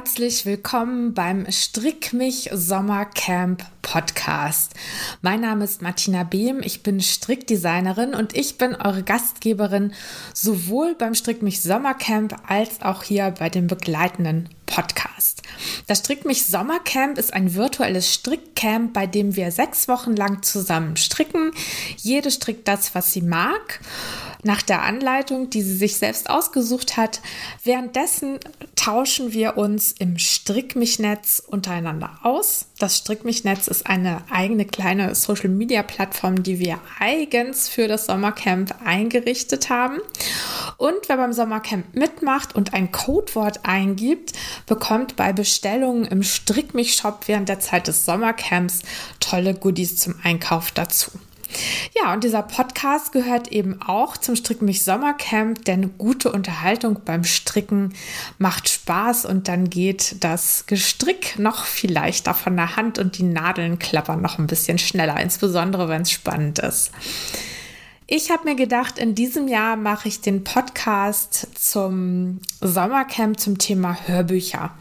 Herzlich willkommen beim Strick mich Sommercamp Podcast. Mein Name ist Martina Behm, ich bin Strickdesignerin und ich bin eure Gastgeberin sowohl beim Strick mich Sommercamp als auch hier bei dem begleitenden Podcast. Das Strick mich Sommercamp ist ein virtuelles Strickcamp, bei dem wir sechs Wochen lang zusammen stricken. Jede strickt das, was sie mag nach der Anleitung, die sie sich selbst ausgesucht hat. Währenddessen tauschen wir uns im Strickmich-Netz untereinander aus. Das Strickmich-Netz ist eine eigene kleine Social-Media-Plattform, die wir eigens für das Sommercamp eingerichtet haben. Und wer beim Sommercamp mitmacht und ein Codewort eingibt, bekommt bei Bestellungen im Strickmich-Shop während der Zeit des Sommercamps tolle Goodies zum Einkauf dazu. Ja, und dieser Podcast gehört eben auch zum Stricken mich Sommercamp, denn gute Unterhaltung beim Stricken macht Spaß und dann geht das Gestrick noch viel leichter von der Hand und die Nadeln klappern noch ein bisschen schneller, insbesondere wenn es spannend ist. Ich habe mir gedacht, in diesem Jahr mache ich den Podcast zum Sommercamp zum Thema Hörbücher.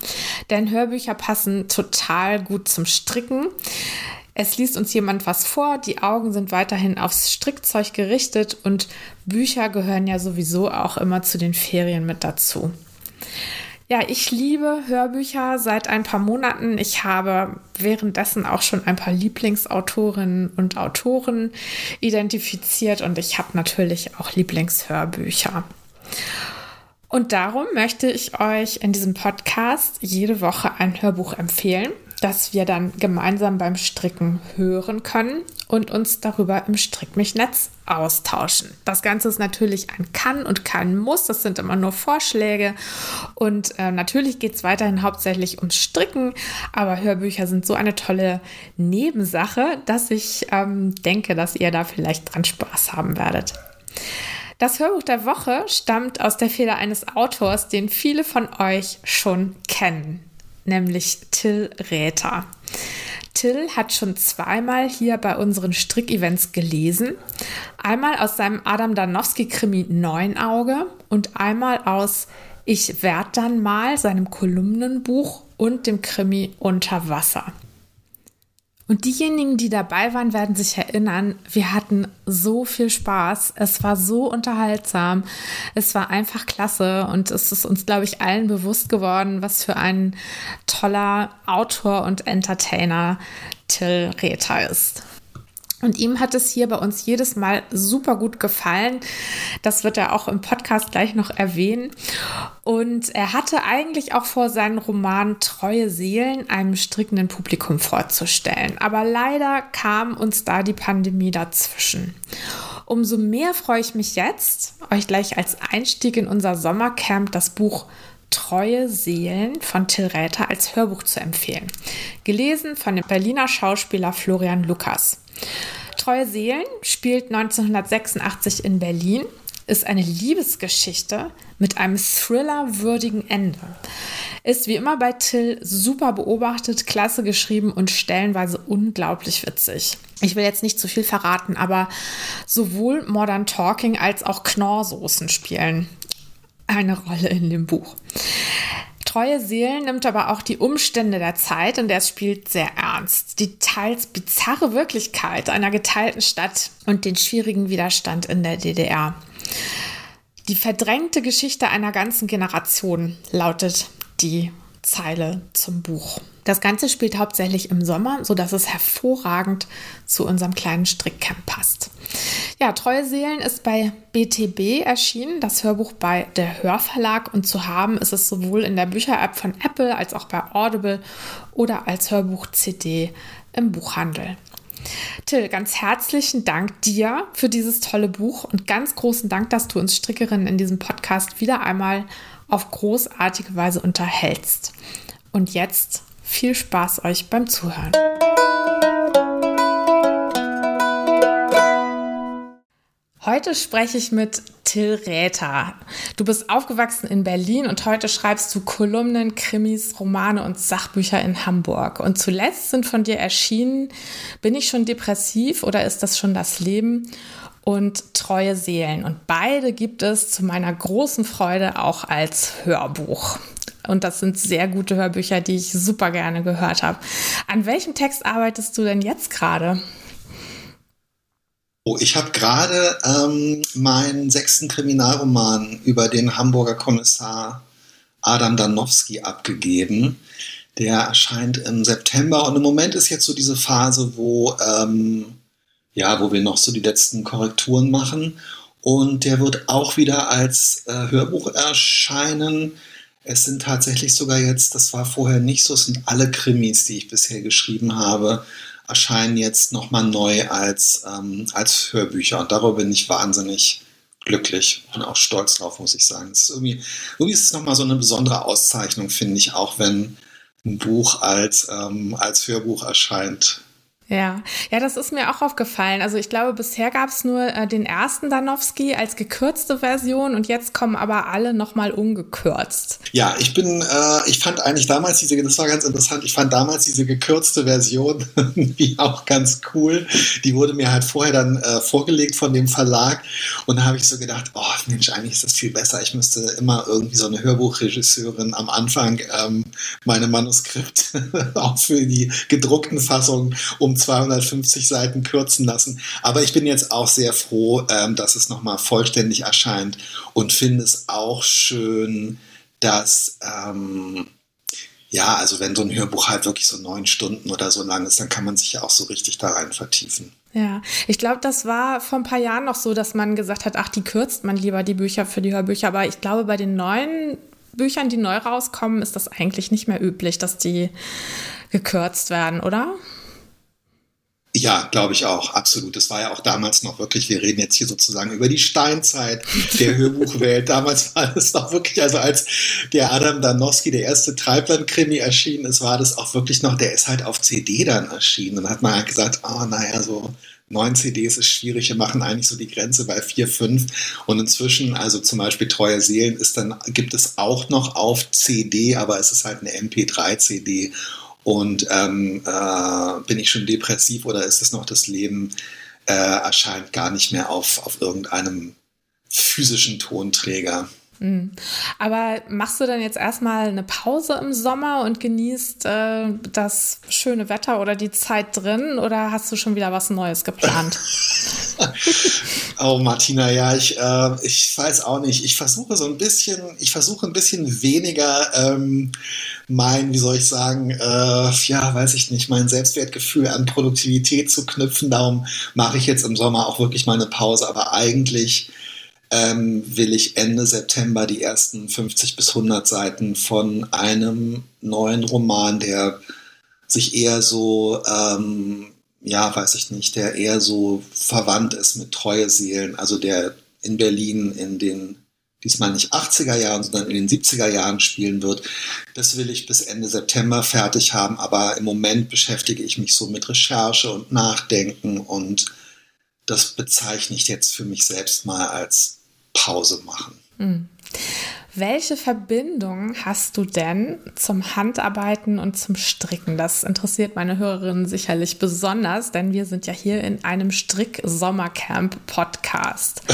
Denn Hörbücher passen total gut zum Stricken. Es liest uns jemand was vor, die Augen sind weiterhin aufs Strickzeug gerichtet und Bücher gehören ja sowieso auch immer zu den Ferien mit dazu. Ja, ich liebe Hörbücher seit ein paar Monaten. Ich habe währenddessen auch schon ein paar Lieblingsautorinnen und Autoren identifiziert und ich habe natürlich auch Lieblingshörbücher. Und darum möchte ich euch in diesem Podcast jede Woche ein Hörbuch empfehlen das wir dann gemeinsam beim Stricken hören können und uns darüber im Strickmich-Netz austauschen. Das Ganze ist natürlich ein Kann und kein Muss. Das sind immer nur Vorschläge. Und äh, natürlich geht es weiterhin hauptsächlich ums Stricken, aber Hörbücher sind so eine tolle Nebensache, dass ich ähm, denke, dass ihr da vielleicht dran Spaß haben werdet. Das Hörbuch der Woche stammt aus der Feder eines Autors, den viele von euch schon kennen nämlich Till Räther. Till hat schon zweimal hier bei unseren Strickevents gelesen. Einmal aus seinem Adam Danowski-Krimi Neunauge und einmal aus Ich werd dann mal, seinem Kolumnenbuch und dem Krimi Unter Wasser. Und diejenigen, die dabei waren, werden sich erinnern, wir hatten so viel Spaß. Es war so unterhaltsam. Es war einfach klasse. Und es ist uns, glaube ich, allen bewusst geworden, was für ein toller Autor und Entertainer Till Rether ist. Und ihm hat es hier bei uns jedes Mal super gut gefallen. Das wird er auch im Podcast gleich noch erwähnen. Und er hatte eigentlich auch vor, seinen Roman Treue Seelen einem strickenden Publikum vorzustellen. Aber leider kam uns da die Pandemie dazwischen. Umso mehr freue ich mich jetzt, euch gleich als Einstieg in unser Sommercamp das Buch Treue Seelen von Till Räther als Hörbuch zu empfehlen. Gelesen von dem Berliner Schauspieler Florian Lukas. Treue Seelen spielt 1986 in Berlin, ist eine Liebesgeschichte mit einem Thriller-würdigen Ende. Ist wie immer bei Till super beobachtet, klasse geschrieben und stellenweise unglaublich witzig. Ich will jetzt nicht zu viel verraten, aber sowohl Modern Talking als auch Knorrsoßen spielen eine Rolle in dem Buch. Treue Seelen nimmt aber auch die Umstände der Zeit und der spielt sehr ernst. Die teils bizarre Wirklichkeit einer geteilten Stadt und den schwierigen Widerstand in der DDR. Die verdrängte Geschichte einer ganzen Generation lautet die Zeile zum Buch. Das Ganze spielt hauptsächlich im Sommer, sodass es hervorragend zu unserem kleinen Strickcamp passt. Ja, Treue Seelen ist bei BTB erschienen, das Hörbuch bei der Hörverlag und zu haben ist es sowohl in der Bücher-App von Apple als auch bei Audible oder als Hörbuch-CD im Buchhandel. Till, ganz herzlichen Dank dir für dieses tolle Buch und ganz großen Dank, dass du uns Strickerinnen in diesem Podcast wieder einmal auf großartige Weise unterhältst. Und jetzt viel Spaß euch beim Zuhören. Heute spreche ich mit Till Räther. Du bist aufgewachsen in Berlin und heute schreibst du Kolumnen, Krimis, Romane und Sachbücher in Hamburg. Und zuletzt sind von dir erschienen Bin ich schon depressiv oder ist das schon das Leben? und Treue Seelen. Und beide gibt es zu meiner großen Freude auch als Hörbuch. Und das sind sehr gute Hörbücher, die ich super gerne gehört habe. An welchem Text arbeitest du denn jetzt gerade? Oh, ich habe gerade ähm, meinen sechsten Kriminalroman über den Hamburger Kommissar Adam Danowski abgegeben. Der erscheint im September und im Moment ist jetzt so diese Phase, wo, ähm, ja, wo wir noch so die letzten Korrekturen machen. Und der wird auch wieder als äh, Hörbuch erscheinen. Es sind tatsächlich sogar jetzt, das war vorher nicht so, es sind alle Krimis, die ich bisher geschrieben habe, erscheinen jetzt nochmal neu als, ähm, als Hörbücher. Und darüber bin ich wahnsinnig glücklich und auch stolz drauf, muss ich sagen. Ist irgendwie, irgendwie ist es nochmal so eine besondere Auszeichnung, finde ich, auch wenn ein Buch als, ähm, als Hörbuch erscheint. Ja, ja, das ist mir auch aufgefallen. Also ich glaube, bisher gab es nur äh, den ersten Danowski als gekürzte Version und jetzt kommen aber alle nochmal ungekürzt. Ja, ich bin, äh, ich fand eigentlich damals diese, das war ganz interessant, ich fand damals diese gekürzte Version irgendwie auch ganz cool. Die wurde mir halt vorher dann äh, vorgelegt von dem Verlag und da habe ich so gedacht, oh Mensch, eigentlich ist das viel besser. Ich müsste immer irgendwie so eine Hörbuchregisseurin am Anfang ähm, meine Manuskripte auch für die gedruckten Fassungen um 250 Seiten kürzen lassen. Aber ich bin jetzt auch sehr froh, ähm, dass es nochmal vollständig erscheint und finde es auch schön, dass, ähm, ja, also wenn so ein Hörbuch halt wirklich so neun Stunden oder so lang ist, dann kann man sich ja auch so richtig da rein vertiefen. Ja, ich glaube, das war vor ein paar Jahren noch so, dass man gesagt hat, ach, die kürzt man lieber die Bücher für die Hörbücher. Aber ich glaube, bei den neuen Büchern, die neu rauskommen, ist das eigentlich nicht mehr üblich, dass die gekürzt werden, oder? Ja, glaube ich auch, absolut. Das war ja auch damals noch wirklich, wir reden jetzt hier sozusagen über die Steinzeit der Hörbuchwelt. damals war das noch wirklich, also als der Adam Danowski, der erste Treibland-Krimi erschienen ist, war das auch wirklich noch, der ist halt auf CD dann erschienen. Und dann hat man halt gesagt, oh, naja, so neun CDs ist schwierig, wir machen eigentlich so die Grenze bei vier, fünf. Und inzwischen, also zum Beispiel Treue Seelen ist dann, gibt es auch noch auf CD, aber es ist halt eine MP3-CD. Und ähm, äh, bin ich schon depressiv oder ist es noch das Leben, äh, erscheint gar nicht mehr auf, auf irgendeinem physischen Tonträger. Mhm. Aber machst du dann jetzt erstmal eine Pause im Sommer und genießt äh, das schöne Wetter oder die Zeit drin oder hast du schon wieder was Neues geplant? oh, Martina, ja, ich, äh, ich weiß auch nicht. Ich versuche so ein bisschen, ich versuche ein bisschen weniger ähm, mein, wie soll ich sagen, äh, ja, weiß ich nicht, mein Selbstwertgefühl an Produktivität zu knüpfen. Darum mache ich jetzt im Sommer auch wirklich mal eine Pause. Aber eigentlich ähm, will ich Ende September die ersten 50 bis 100 Seiten von einem neuen Roman, der sich eher so, ähm, ja, weiß ich nicht, der eher so verwandt ist mit Treue Seelen, also der in Berlin in den diesmal nicht 80er Jahren, sondern in den 70er Jahren spielen wird. Das will ich bis Ende September fertig haben, aber im Moment beschäftige ich mich so mit Recherche und Nachdenken und das bezeichne ich jetzt für mich selbst mal als Pause machen. Mhm. Welche Verbindung hast du denn zum Handarbeiten und zum Stricken? Das interessiert meine Hörerinnen sicherlich besonders, denn wir sind ja hier in einem Strick-Sommercamp-Podcast.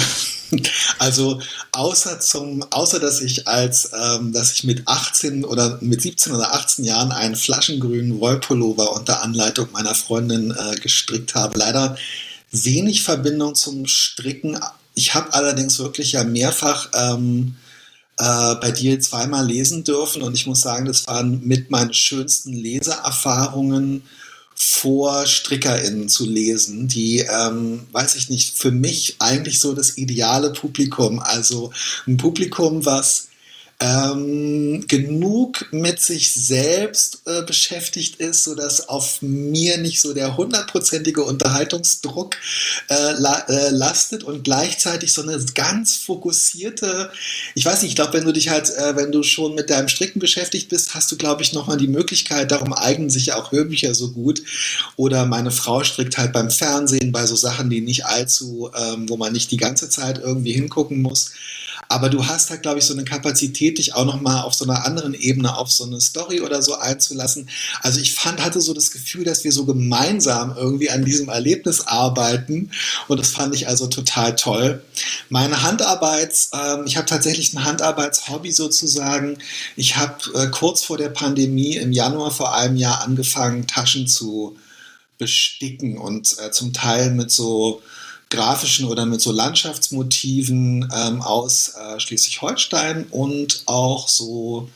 Also außer zum, außer dass ich als, ähm, dass ich mit 18 oder mit 17 oder 18 Jahren einen flaschengrünen Wollpullover unter Anleitung meiner Freundin äh, gestrickt habe, leider wenig Verbindung zum Stricken. Ich habe allerdings wirklich ja mehrfach ähm, äh, bei dir zweimal lesen dürfen und ich muss sagen, das waren mit meinen schönsten Leseerfahrungen vor StrickerInnen zu lesen, die, ähm, weiß ich nicht, für mich eigentlich so das ideale Publikum. Also ein Publikum, was ähm, genug mit sich selbst äh, beschäftigt ist, sodass auf mir nicht so der hundertprozentige Unterhaltungsdruck äh, la äh, lastet und gleichzeitig so eine ganz fokussierte, ich weiß nicht, ich glaube, wenn du dich halt, äh, wenn du schon mit deinem Stricken beschäftigt bist, hast du, glaube ich, nochmal die Möglichkeit, darum eignen sich ja auch Hörbücher so gut. Oder meine Frau strickt halt beim Fernsehen bei so Sachen, die nicht allzu, ähm, wo man nicht die ganze Zeit irgendwie hingucken muss. Aber du hast halt, glaube ich, so eine Kapazität, Kreativität, dich auch nochmal auf so einer anderen Ebene auf so eine Story oder so einzulassen. Also ich fand, hatte so das Gefühl, dass wir so gemeinsam irgendwie an diesem Erlebnis arbeiten und das fand ich also total toll. Meine Handarbeits, ähm, ich habe tatsächlich ein Handarbeitshobby sozusagen. Ich habe äh, kurz vor der Pandemie im Januar vor einem Jahr angefangen, Taschen zu besticken und äh, zum Teil mit so grafischen oder mit so Landschaftsmotiven ähm, aus äh, Schleswig-Holstein und auch so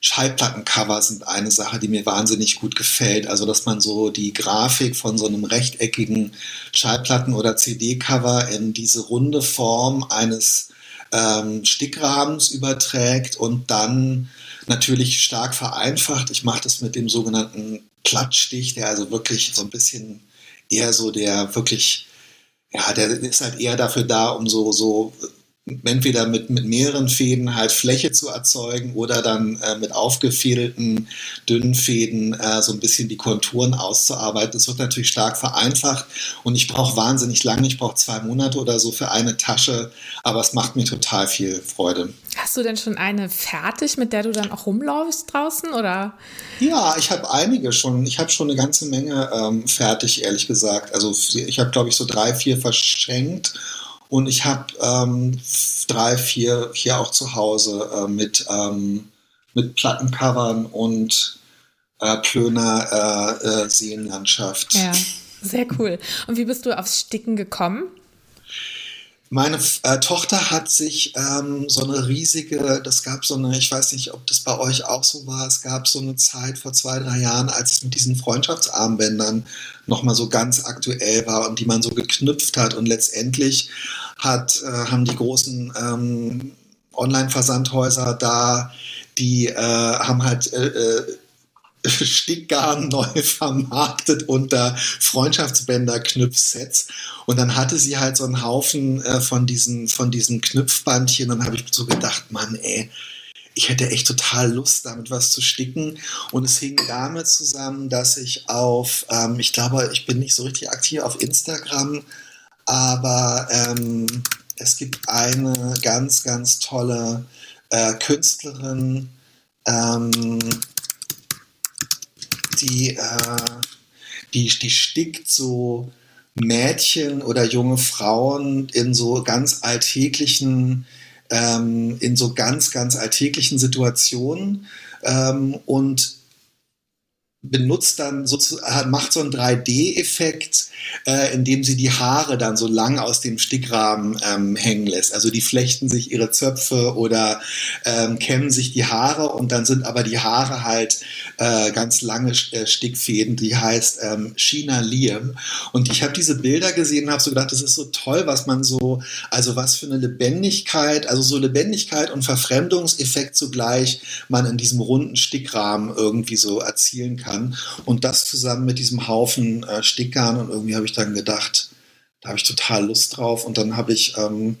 Schallplattencover sind eine Sache, die mir wahnsinnig gut gefällt. Also, dass man so die Grafik von so einem rechteckigen Schallplatten- oder CD-Cover in diese runde Form eines ähm, Stickrahmens überträgt und dann natürlich stark vereinfacht. Ich mache das mit dem sogenannten Plattstich, der also wirklich so ein bisschen eher so der wirklich ja, der ist halt eher dafür da, um so, so entweder mit, mit mehreren Fäden halt Fläche zu erzeugen oder dann äh, mit aufgefädelten dünnen Fäden äh, so ein bisschen die Konturen auszuarbeiten. Das wird natürlich stark vereinfacht und ich brauche wahnsinnig lange, ich brauche zwei Monate oder so für eine Tasche, aber es macht mir total viel Freude. Hast du denn schon eine fertig, mit der du dann auch rumläufst draußen oder? Ja, ich habe einige schon. Ich habe schon eine ganze Menge ähm, fertig, ehrlich gesagt. Also ich habe, glaube ich, so drei, vier verschenkt und ich habe ähm, drei, vier hier auch zu Hause äh, mit, ähm, mit Plattencovern und äh, Plöner äh, äh, Seenlandschaft. Ja, sehr cool. Und wie bist du aufs Sticken gekommen? Meine äh, Tochter hat sich ähm, so eine riesige, das gab so eine, ich weiß nicht, ob das bei euch auch so war, es gab so eine Zeit vor zwei, drei Jahren, als es mit diesen Freundschaftsarmbändern nochmal so ganz aktuell war und die man so geknüpft hat. Und letztendlich hat, äh, haben die großen ähm, Online-Versandhäuser da, die äh, haben halt äh, äh Stickgarn neu vermarktet unter Freundschaftsbänder-Knüpfsets. Und dann hatte sie halt so einen Haufen äh, von, diesen, von diesen Knüpfbandchen. Und dann habe ich so gedacht, Mann, ey, ich hätte echt total Lust, damit was zu sticken. Und es hing damit zusammen, dass ich auf, ähm, ich glaube, ich bin nicht so richtig aktiv auf Instagram, aber ähm, es gibt eine ganz, ganz tolle äh, Künstlerin, ähm, die, äh, die, die stickt so Mädchen oder junge Frauen in so ganz alltäglichen, ähm, in so ganz, ganz alltäglichen Situationen ähm, und benutzt dann sozusagen, macht so einen 3D-Effekt, äh, indem sie die Haare dann so lang aus dem Stickrahmen ähm, hängen lässt. Also die flechten sich ihre Zöpfe oder ähm, kämmen sich die Haare und dann sind aber die Haare halt äh, ganz lange äh, Stickfäden, die heißt ähm, China Liam. Und ich habe diese Bilder gesehen und habe so gedacht, das ist so toll, was man so, also was für eine Lebendigkeit, also so Lebendigkeit und Verfremdungseffekt zugleich man in diesem runden Stickrahmen irgendwie so erzielen kann kann. Und das zusammen mit diesem Haufen äh, Stickgarn und irgendwie habe ich dann gedacht, da habe ich total Lust drauf. Und dann habe ich ähm,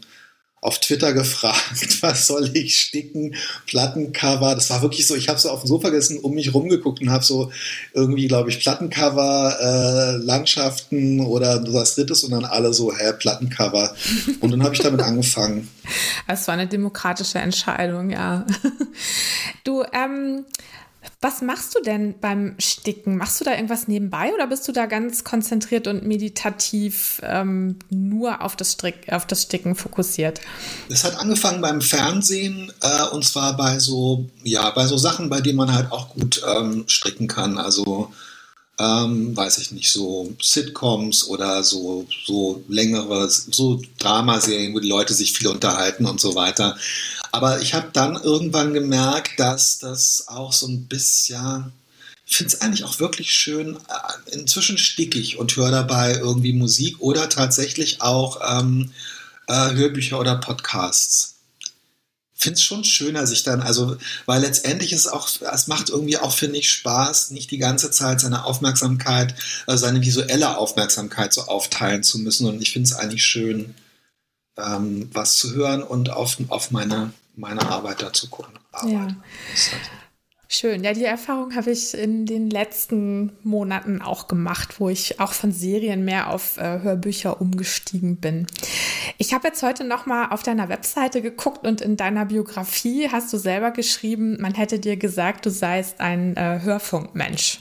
auf Twitter gefragt, was soll ich sticken, Plattencover. Das war wirklich so, ich habe so auf dem Sofa gesessen, um mich rumgeguckt und habe so irgendwie, glaube ich, Plattencover, äh, Landschaften oder was drittes und dann alle so, hä, Plattencover. Und dann habe ich damit angefangen. Es war eine demokratische Entscheidung, ja. Du, ähm, was machst du denn beim Sticken? Machst du da irgendwas nebenbei oder bist du da ganz konzentriert und meditativ ähm, nur auf das, Strick, auf das Sticken fokussiert? Es hat angefangen beim Fernsehen äh, und zwar bei so, ja, bei so Sachen, bei denen man halt auch gut ähm, stricken kann. Also ähm, weiß ich nicht, so Sitcoms oder so, so längere, so Dramaserien, wo die Leute sich viel unterhalten und so weiter. Aber ich habe dann irgendwann gemerkt, dass das auch so ein bisschen, ich finde es eigentlich auch wirklich schön, äh, inzwischen stickig und höre dabei irgendwie Musik oder tatsächlich auch ähm, äh, Hörbücher oder Podcasts finde es schon schöner, sich dann, also, weil letztendlich ist es auch, es macht irgendwie auch, finde ich, Spaß, nicht die ganze Zeit seine Aufmerksamkeit, also seine visuelle Aufmerksamkeit so aufteilen zu müssen. Und ich finde es eigentlich schön, ähm, was zu hören und auf, auf meine, meine Arbeit da zu gucken. Ja. Schön. Ja, die Erfahrung habe ich in den letzten Monaten auch gemacht, wo ich auch von Serien mehr auf äh, Hörbücher umgestiegen bin. Ich habe jetzt heute noch mal auf deiner Webseite geguckt und in deiner Biografie hast du selber geschrieben, man hätte dir gesagt, du seist ein äh, Hörfunkmensch,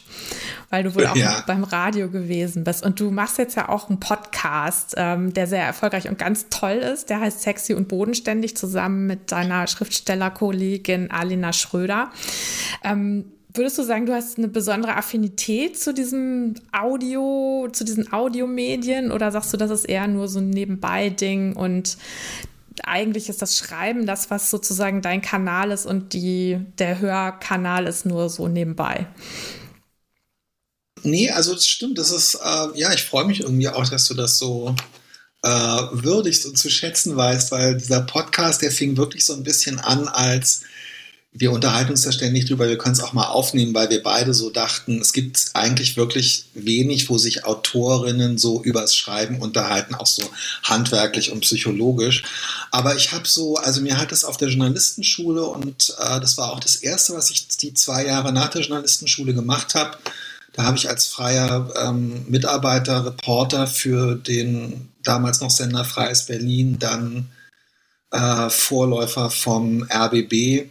weil du wohl auch ja. beim Radio gewesen bist. Und du machst jetzt ja auch einen Podcast, ähm, der sehr erfolgreich und ganz toll ist. Der heißt Sexy und Bodenständig zusammen mit deiner Schriftstellerkollegin Alina Schröder. Ähm, würdest du sagen, du hast eine besondere Affinität zu diesem Audio, zu diesen Audiomedien oder sagst du, das ist eher nur so ein Nebenbei-Ding und eigentlich ist das Schreiben das, was sozusagen dein Kanal ist und die, der Hörkanal ist nur so nebenbei? Nee, also das stimmt. Das ist, äh, ja, ich freue mich irgendwie auch, dass du das so äh, würdigst und zu schätzen weißt, weil dieser Podcast, der fing wirklich so ein bisschen an als wir unterhalten uns da ständig drüber, wir können es auch mal aufnehmen, weil wir beide so dachten, es gibt eigentlich wirklich wenig, wo sich Autorinnen so übers Schreiben unterhalten, auch so handwerklich und psychologisch. Aber ich habe so, also mir hat es auf der Journalistenschule und äh, das war auch das Erste, was ich die zwei Jahre nach der Journalistenschule gemacht habe. Da habe ich als freier ähm, Mitarbeiter, Reporter für den damals noch Sender Freies Berlin, dann äh, Vorläufer vom RBB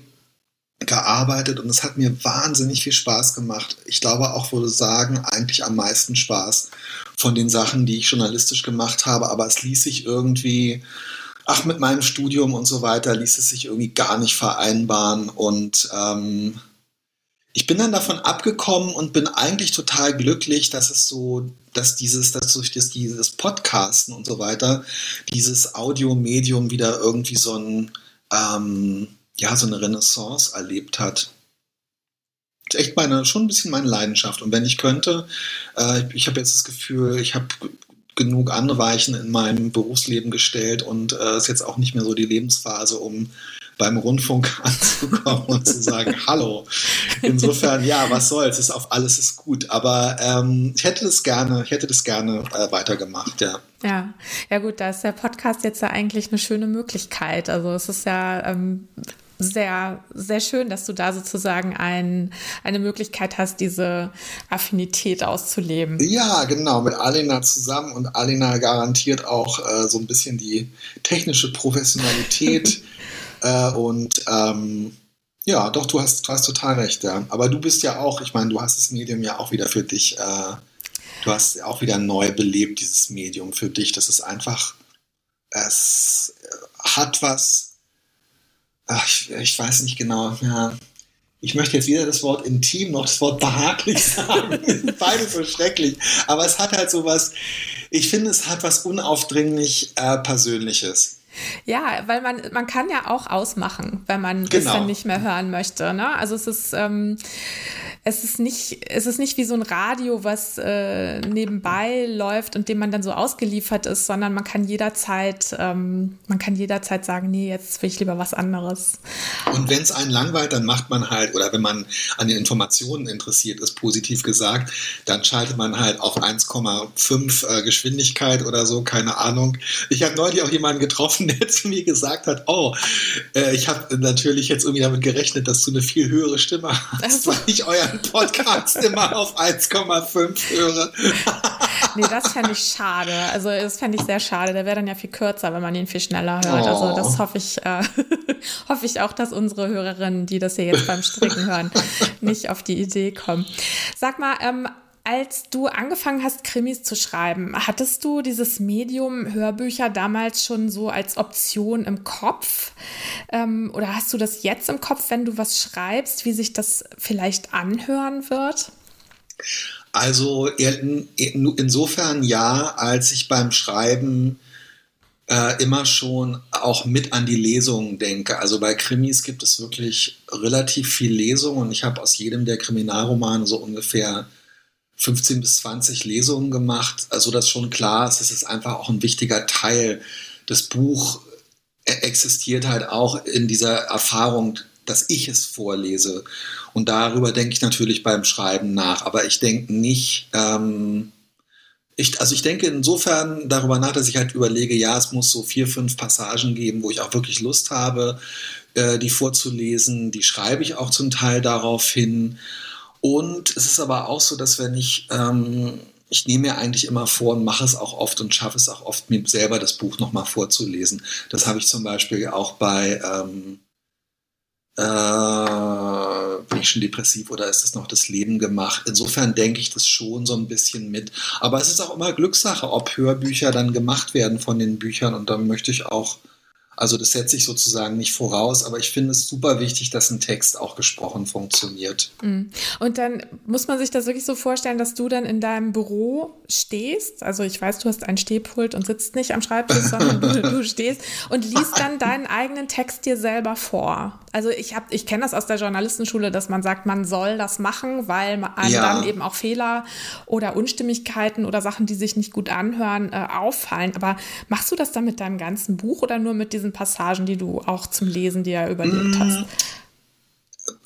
gearbeitet. Und es hat mir wahnsinnig viel Spaß gemacht. Ich glaube auch, würde sagen, eigentlich am meisten Spaß von den Sachen, die ich journalistisch gemacht habe, aber es ließ sich irgendwie, ach, mit meinem Studium und so weiter, ließ es sich irgendwie gar nicht vereinbaren. Und ähm, ich bin dann davon abgekommen und bin eigentlich total glücklich, dass es so, dass dieses, dass durch das, dieses Podcasten und so weiter, dieses Audiomedium wieder irgendwie so ein ähm, ja, so eine Renaissance erlebt hat. Ist echt meine, schon ein bisschen meine Leidenschaft. Und wenn ich könnte, äh, ich habe jetzt das Gefühl, ich habe genug andere Weichen in meinem Berufsleben gestellt und es äh, ist jetzt auch nicht mehr so die Lebensphase, um beim Rundfunk anzukommen und zu sagen, hallo. Insofern, ja, was soll's, ist auf alles ist gut. Aber ähm, ich hätte das gerne, ich hätte das gerne äh, weitergemacht, ja. Ja, ja gut, da ist der Podcast jetzt ja eigentlich eine schöne Möglichkeit. Also es ist ja ähm, sehr, sehr schön, dass du da sozusagen ein, eine Möglichkeit hast, diese Affinität auszuleben. Ja, genau, mit Alina zusammen und Alina garantiert auch äh, so ein bisschen die technische Professionalität äh, und ähm, ja, doch, du hast, du hast total recht, ja. Aber du bist ja auch, ich meine, du hast das Medium ja auch wieder für dich, äh, du hast auch wieder neu belebt, dieses Medium für dich. Das ist einfach, es hat was ach, ich, ich weiß nicht genau, ja, ich möchte jetzt weder das Wort intim noch das Wort behaglich sagen. Beides so schrecklich. Aber es hat halt so was, ich finde, es hat was unaufdringlich äh, Persönliches. Ja, weil man, man kann ja auch ausmachen, wenn man genau. es dann nicht mehr hören möchte. Ne? Also es ist, ähm, es ist nicht, es ist nicht wie so ein Radio, was äh, nebenbei läuft und dem man dann so ausgeliefert ist, sondern man kann jederzeit, ähm, man kann jederzeit sagen, nee, jetzt will ich lieber was anderes. Und wenn es einen langweilt, dann macht man halt, oder wenn man an den Informationen interessiert ist, positiv gesagt, dann schaltet man halt auf 1,5 äh, Geschwindigkeit oder so, keine Ahnung. Ich habe neulich auch jemanden getroffen, der zu mir gesagt hat, oh, äh, ich habe natürlich jetzt irgendwie damit gerechnet, dass du eine viel höhere Stimme hast, also. weil ich euer Podcast immer auf 1,5 höre. nee, das fände ich schade. Also das fände ich sehr schade. Der wäre dann ja viel kürzer, wenn man ihn viel schneller hört. Oh. Also das hoffe ich, äh, hoffe ich auch, dass unsere Hörerinnen, die das hier jetzt beim Stricken hören, nicht auf die Idee kommen. Sag mal, ähm, als du angefangen hast, Krimis zu schreiben, hattest du dieses Medium Hörbücher damals schon so als Option im Kopf? Ähm, oder hast du das jetzt im Kopf, wenn du was schreibst, wie sich das vielleicht anhören wird? Also in, insofern ja, als ich beim Schreiben äh, immer schon auch mit an die Lesungen denke. Also bei Krimis gibt es wirklich relativ viel Lesung und ich habe aus jedem der Kriminalromane so ungefähr 15 bis 20 Lesungen gemacht, also das schon klar ist, es ist einfach auch ein wichtiger Teil. Das Buch e-, existiert halt auch in dieser Erfahrung, dass ich es vorlese. Und darüber denke ich natürlich beim Schreiben nach. Aber ich denke nicht, ähm, Ich, also ich denke insofern darüber nach, dass ich halt überlege, ja, es muss so vier, fünf Passagen geben, wo ich auch wirklich Lust habe, äh, die vorzulesen. Die schreibe ich auch zum Teil darauf hin. Und es ist aber auch so, dass wenn ich, ähm, ich nehme mir eigentlich immer vor und mache es auch oft und schaffe es auch oft, mir selber das Buch nochmal vorzulesen. Das habe ich zum Beispiel auch bei ähm, äh, bin ich schon depressiv oder ist das noch das Leben gemacht? Insofern denke ich das schon so ein bisschen mit. Aber es ist auch immer Glückssache, ob Hörbücher dann gemacht werden von den Büchern und dann möchte ich auch also das setze ich sozusagen nicht voraus, aber ich finde es super wichtig, dass ein Text auch gesprochen funktioniert. Mm. Und dann muss man sich das wirklich so vorstellen, dass du dann in deinem Büro stehst. Also ich weiß, du hast ein Stehpult und sitzt nicht am Schreibtisch, sondern du, du stehst und liest dann deinen eigenen Text dir selber vor. Also ich habe, ich kenne das aus der Journalistenschule, dass man sagt, man soll das machen, weil man ja. dann eben auch Fehler oder Unstimmigkeiten oder Sachen, die sich nicht gut anhören, äh, auffallen. Aber machst du das dann mit deinem ganzen Buch oder nur mit diesen Passagen, die du auch zum Lesen dir überlegt hast? Mm,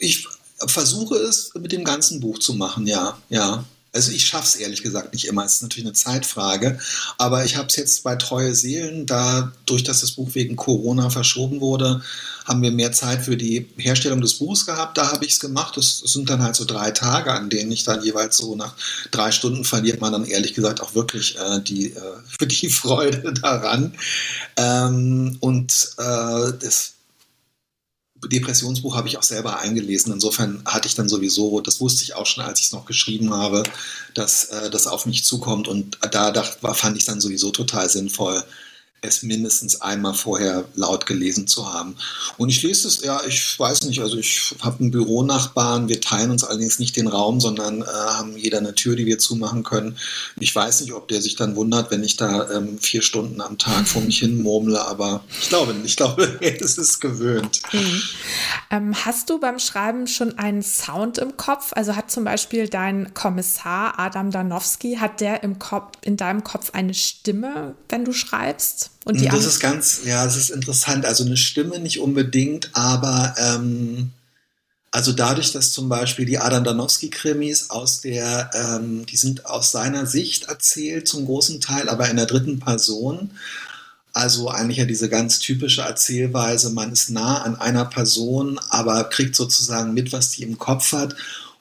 ich versuche es mit dem ganzen Buch zu machen, ja, ja. Also ich schaffe es ehrlich gesagt nicht immer. Es ist natürlich eine Zeitfrage. Aber ich habe es jetzt bei Treue Seelen, dadurch, dass das Buch wegen Corona verschoben wurde, haben wir mehr Zeit für die Herstellung des Buchs gehabt. Da habe ich es gemacht. Das sind dann halt so drei Tage, an denen ich dann jeweils so nach drei Stunden verliert man dann ehrlich gesagt auch wirklich äh, die, äh, die Freude daran. Ähm, und äh, das Depressionsbuch habe ich auch selber eingelesen. Insofern hatte ich dann sowieso, das wusste ich auch schon, als ich es noch geschrieben habe, dass äh, das auf mich zukommt. Und da dachte, fand ich dann sowieso total sinnvoll, es mindestens einmal vorher laut gelesen zu haben. Und ich lese es, ja, ich weiß nicht, also ich habe einen Büronachbarn, wir teilen uns allerdings nicht den Raum, sondern äh, haben jeder eine Tür, die wir zumachen können. Ich weiß nicht, ob der sich dann wundert, wenn ich da ähm, vier Stunden am Tag vor mich hin murmle, aber ich glaube, ich glaube, es ist gewöhnt. Mhm. Ähm, hast du beim Schreiben schon einen Sound im Kopf? Also hat zum Beispiel dein Kommissar Adam Danowski, hat der im Kopf, in deinem Kopf eine Stimme, wenn du schreibst? Und die das ist ganz, ja, das ist interessant. Also eine Stimme nicht unbedingt, aber ähm, also dadurch, dass zum Beispiel die Adam Danowski-Krimis aus der, ähm, die sind aus seiner Sicht erzählt zum großen Teil, aber in der dritten Person. Also eigentlich ja diese ganz typische Erzählweise, man ist nah an einer Person, aber kriegt sozusagen mit, was die im Kopf hat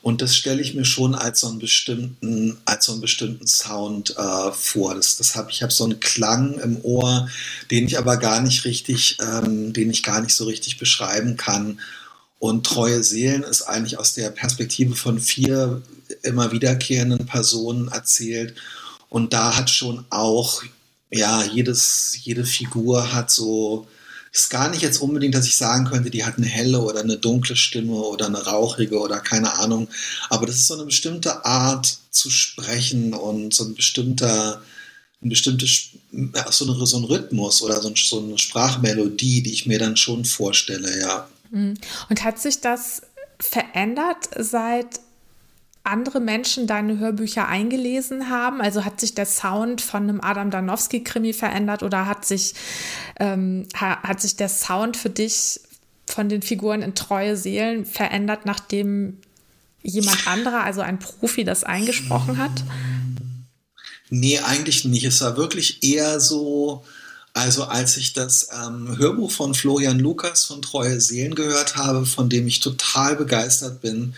und das stelle ich mir schon als so einen bestimmten, als so einen bestimmten Sound äh, vor. Das, das hab, ich habe so einen Klang im Ohr, den ich aber gar nicht richtig, ähm, den ich gar nicht so richtig beschreiben kann. Und treue Seelen ist eigentlich aus der Perspektive von vier immer wiederkehrenden Personen erzählt. Und da hat schon auch, ja, jedes, jede Figur hat so ist gar nicht jetzt unbedingt, dass ich sagen könnte, die hat eine helle oder eine dunkle Stimme oder eine rauchige oder keine Ahnung. Aber das ist so eine bestimmte Art zu sprechen und so ein bestimmter, ein bestimmtes, so, eine, so ein Rhythmus oder so, ein, so eine Sprachmelodie, die ich mir dann schon vorstelle, ja. Mhm. Und hat sich das verändert seit andere Menschen deine Hörbücher eingelesen haben? Also hat sich der Sound von einem Adam Danowski-Krimi verändert oder hat sich, ähm, hat sich der Sound für dich von den Figuren in Treue Seelen verändert, nachdem jemand anderer, also ein Profi, das eingesprochen hat? Nee, eigentlich nicht. Es war wirklich eher so, also als ich das ähm, Hörbuch von Florian Lukas von Treue Seelen gehört habe, von dem ich total begeistert bin,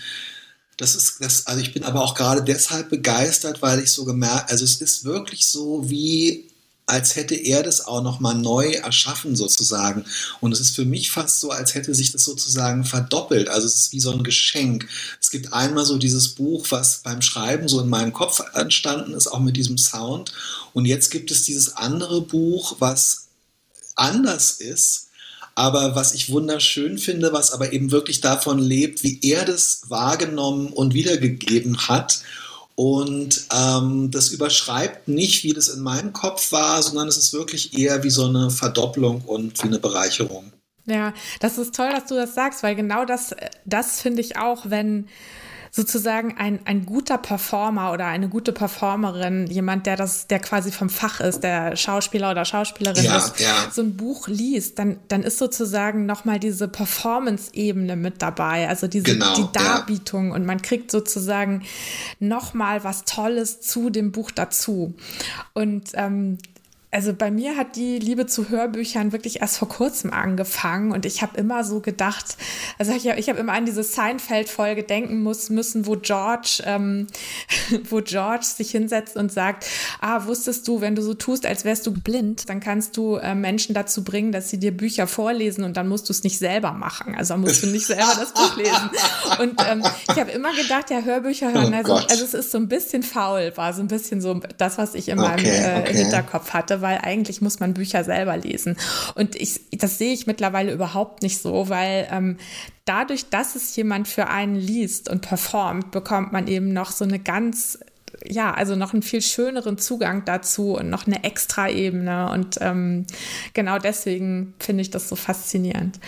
das ist, das, also ich bin aber auch gerade deshalb begeistert, weil ich so gemerkt, also es ist wirklich so wie, als hätte er das auch nochmal neu erschaffen sozusagen. Und es ist für mich fast so, als hätte sich das sozusagen verdoppelt. Also es ist wie so ein Geschenk. Es gibt einmal so dieses Buch, was beim Schreiben so in meinem Kopf entstanden ist, auch mit diesem Sound. Und jetzt gibt es dieses andere Buch, was anders ist aber was ich wunderschön finde, was aber eben wirklich davon lebt, wie er das wahrgenommen und wiedergegeben hat. Und ähm, das überschreibt nicht, wie das in meinem Kopf war, sondern es ist wirklich eher wie so eine Verdopplung und wie eine Bereicherung. Ja, das ist toll, dass du das sagst, weil genau das, das finde ich auch, wenn sozusagen ein, ein guter Performer oder eine gute Performerin, jemand, der das, der quasi vom Fach ist, der Schauspieler oder Schauspielerin Ja, ist, ja. so ein Buch liest, dann, dann ist sozusagen nochmal diese Performance-Ebene mit dabei, also diese Genau, die ja. Darbietung und man kriegt sozusagen nochmal was Tolles zu dem Buch dazu. Und ähm, also bei mir hat die Liebe zu Hörbüchern wirklich erst vor kurzem angefangen und ich habe immer so gedacht, also ich, habe immer an diese Seinfeld-Folge denken muss, müssen, wo George, ähm, wo George sich hinsetzt und sagt, ah, wusstest du, wenn du so tust, als wärst du blind, dann kannst du äh, Menschen dazu bringen, dass sie dir Bücher vorlesen und dann musst du es nicht selber machen. Also dann musst du nicht selber das Buch lesen. Und ähm, ich habe immer gedacht, ja, Hörbücher hören, Oh also, Gott. also es ist so ein bisschen faul, war so ein bisschen so das, was ich in meinem Okay, äh, okay. Hinterkopf hatte, weil eigentlich muss man Bücher selber lesen. Und ich, das sehe ich mittlerweile überhaupt nicht so, weil ähm, dadurch, dass es jemand für einen liest und performt, bekommt man eben noch so eine ganz ja, also noch einen viel schöneren Zugang dazu und noch eine extra Ebene. Und ähm, genau deswegen finde ich das so faszinierend.